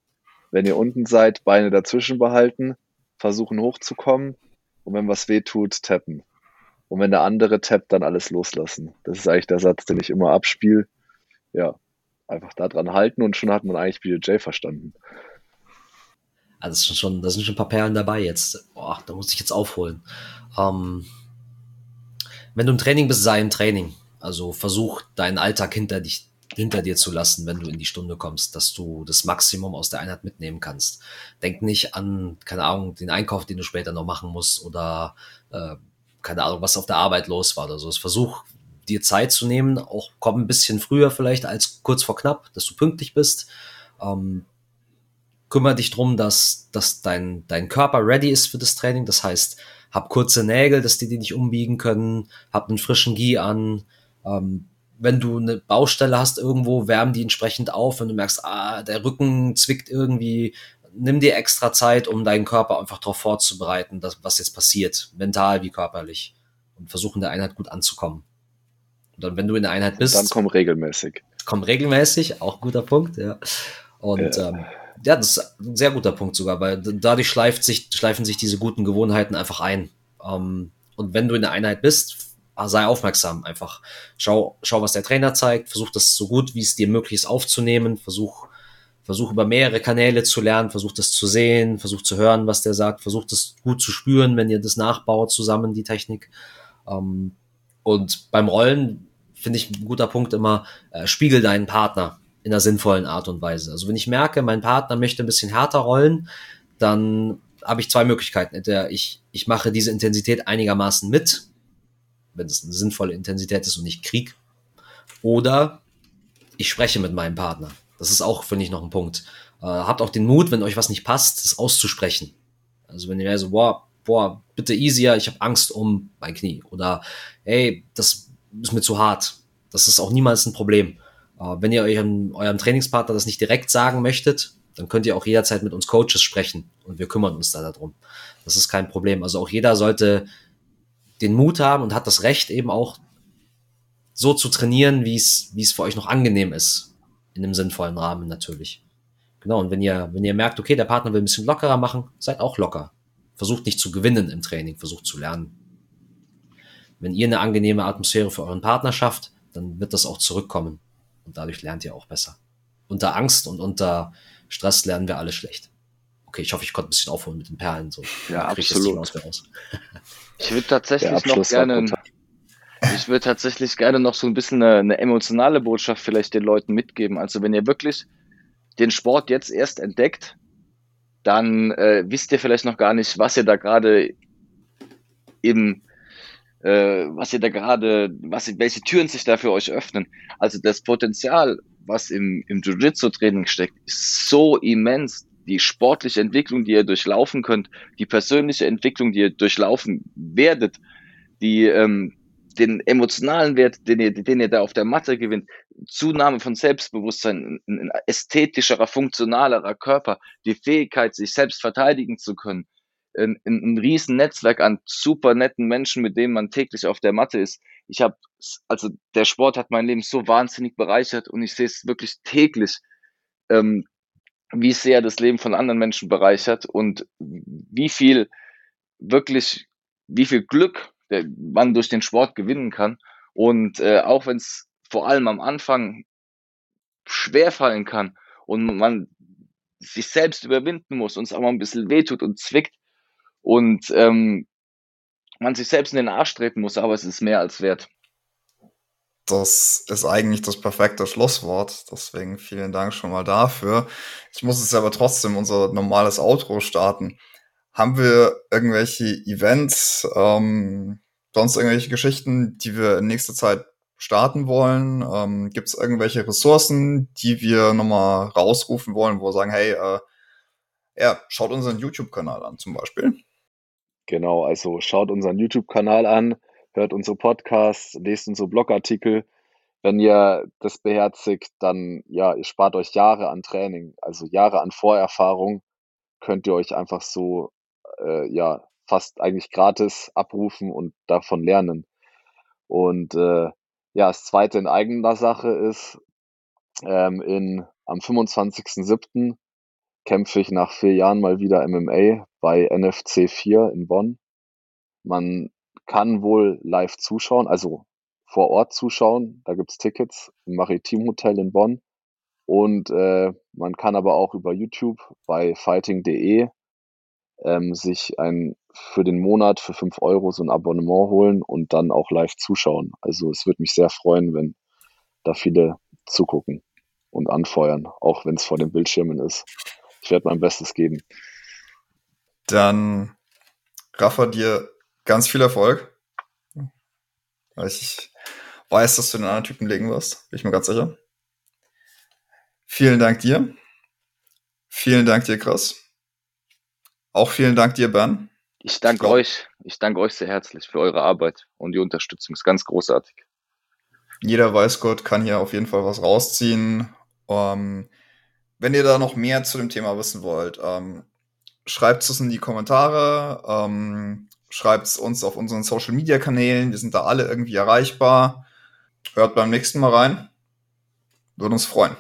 Wenn ihr unten seid, Beine dazwischen behalten, versuchen hochzukommen. Und wenn was weh tut, tappen. Und wenn der andere tappt, dann alles loslassen. Das ist eigentlich der Satz, den ich immer abspiele. Ja, einfach da dran halten und schon hat man eigentlich BJJ verstanden. Also das, schon, da sind schon ein paar Perlen dabei jetzt. Boah, da muss ich jetzt aufholen. Ähm, wenn du im Training bist, sei im Training. Also versuch deinen Alltag hinter dich, hinter dir zu lassen, wenn du in die Stunde kommst, dass du das Maximum aus der Einheit mitnehmen kannst. Denk nicht an, keine Ahnung, den Einkauf, den du später noch machen musst oder äh, keine Ahnung, was auf der Arbeit los war oder so. Versuch dir Zeit zu nehmen, auch komm ein bisschen früher vielleicht als kurz vor knapp, dass du pünktlich bist. Ähm, kümmere dich drum, dass, dass dein, dein Körper ready ist für das Training. Das heißt, hab kurze Nägel, dass die die nicht umbiegen können, hab einen frischen Gi an. Ähm, wenn du eine Baustelle hast irgendwo, wärm die entsprechend auf. Wenn du merkst, ah, der Rücken zwickt irgendwie, nimm dir extra Zeit, um deinen Körper einfach darauf vorzubereiten, dass, was jetzt passiert, mental wie körperlich. Und versuchen der Einheit gut anzukommen. Und dann, wenn du in der Einheit bist. Dann komm regelmäßig. Komm regelmäßig, auch guter Punkt, ja. Und ja. Ähm, ja, das ist ein sehr guter Punkt sogar, weil dadurch schleift sich, schleifen sich diese guten Gewohnheiten einfach ein. Ähm, und wenn du in der Einheit bist, sei aufmerksam einfach. Schau, schau, was der Trainer zeigt, versuch das so gut, wie es dir möglich ist aufzunehmen, versuch, versuch über mehrere Kanäle zu lernen, versuch das zu sehen, versuch zu hören, was der sagt, versuch das gut zu spüren, wenn ihr das nachbaut zusammen, die Technik. Ähm, und beim Rollen finde ich ein guter Punkt immer, äh, spiegel deinen Partner in einer sinnvollen Art und Weise. Also wenn ich merke, mein Partner möchte ein bisschen härter rollen, dann habe ich zwei Möglichkeiten. Entweder ich, ich mache diese Intensität einigermaßen mit, wenn es eine sinnvolle Intensität ist und nicht Krieg, oder ich spreche mit meinem Partner. Das ist auch, finde ich, noch ein Punkt. Äh, habt auch den Mut, wenn euch was nicht passt, das auszusprechen. Also wenn ihr so, boah, boah, bitte easier, ich habe Angst um mein Knie. Oder hey, das ist mir zu hart. Das ist auch niemals ein Problem. Äh, wenn ihr eurem, eurem Trainingspartner das nicht direkt sagen möchtet, dann könnt ihr auch jederzeit mit uns Coaches sprechen und wir kümmern uns da darum. Das ist kein Problem. Also auch jeder sollte den Mut haben und hat das Recht eben auch so zu trainieren, wie es, wie es für euch noch angenehm ist. In einem sinnvollen Rahmen natürlich. Genau. Und wenn ihr, wenn ihr merkt, okay, der Partner will ein bisschen lockerer machen, seid auch locker. Versucht nicht zu gewinnen im Training, versucht zu lernen. Wenn ihr eine angenehme Atmosphäre für euren Partner schafft, dann wird das auch zurückkommen. Und dadurch lernt ihr auch besser. Unter Angst und unter Stress lernen wir alle schlecht. Okay, ich hoffe, ich konnte ein bisschen aufholen mit den Perlen. So. Ja, absolut. Ich würde tatsächlich noch gerne, ich würde tatsächlich gerne noch so ein bisschen eine, eine, emotionale Botschaft vielleicht den Leuten mitgeben. Also wenn ihr wirklich den Sport jetzt erst entdeckt, dann äh, wisst ihr vielleicht noch gar nicht, was ihr da gerade im äh, was ihr da gerade, was, welche Türen sich da für euch öffnen. Also das Potenzial, was im, im Jiu-Jitsu-Training steckt, ist so immens. Die sportliche Entwicklung, die ihr durchlaufen könnt, die persönliche Entwicklung, die ihr durchlaufen werdet, die ähm, den emotionalen Wert, den ihr, den ihr da auf der Matte gewinnt, Zunahme von Selbstbewusstsein, ein, ein ästhetischerer, funktionalerer Körper, die Fähigkeit, sich selbst verteidigen zu können, ein, ein riesen Netzwerk an super netten Menschen, mit denen man täglich auf der Matte ist. Ich habe, also der Sport hat mein Leben so wahnsinnig bereichert und ich sehe es wirklich täglich, ähm, wie sehr das Leben von anderen Menschen bereichert und wie viel wirklich, wie viel Glück der, man durch den Sport gewinnen kann. Und äh, auch wenn es vor allem am Anfang schwer fallen kann und man sich selbst überwinden muss und es auch mal ein bisschen wehtut und zwickt, und ähm, man sich selbst in den Arsch treten muss, aber es ist mehr als wert. Das ist eigentlich das perfekte Schlusswort. Deswegen vielen Dank schon mal dafür. Ich muss es aber trotzdem unser normales Outro starten. Haben wir irgendwelche Events, ähm, sonst irgendwelche Geschichten, die wir in nächster Zeit starten wollen? Ähm, Gibt es irgendwelche Ressourcen, die wir nochmal rausrufen wollen, wo wir sagen, hey, äh, ja, schaut unseren YouTube-Kanal an zum Beispiel. Genau, also schaut unseren YouTube-Kanal an, hört unsere Podcasts, lest unsere Blogartikel. Wenn ihr das beherzigt, dann ja, ihr spart euch Jahre an Training, also Jahre an Vorerfahrung könnt ihr euch einfach so äh, ja fast eigentlich gratis abrufen und davon lernen. Und äh, ja, das zweite in eigener Sache ist, ähm, in, am 25.07. kämpfe ich nach vier Jahren mal wieder MMA bei NFC 4 in Bonn. Man kann wohl live zuschauen, also vor Ort zuschauen. Da gibt's Tickets im Maritim Hotel in Bonn. Und äh, man kann aber auch über YouTube bei fighting.de ähm, sich ein für den Monat für fünf Euro so ein Abonnement holen und dann auch live zuschauen. Also es würde mich sehr freuen, wenn da viele zugucken und anfeuern, auch wenn es vor den Bildschirmen ist. Ich werde mein Bestes geben. Dann, Rafa, dir ganz viel Erfolg. Ich weiß, dass du den anderen Typen legen wirst, bin ich mir ganz sicher. Vielen Dank dir. Vielen Dank dir, Chris. Auch vielen Dank dir, Ben. Ich danke ich euch. Ich danke euch sehr herzlich für eure Arbeit und die Unterstützung. Ist ganz großartig. Jeder Weißgott kann hier auf jeden Fall was rausziehen. Ähm, wenn ihr da noch mehr zu dem Thema wissen wollt, ähm, schreibt es in die Kommentare, ähm, schreibt es uns auf unseren Social Media Kanälen. Wir sind da alle irgendwie erreichbar. Hört beim nächsten Mal rein. Würde uns freuen.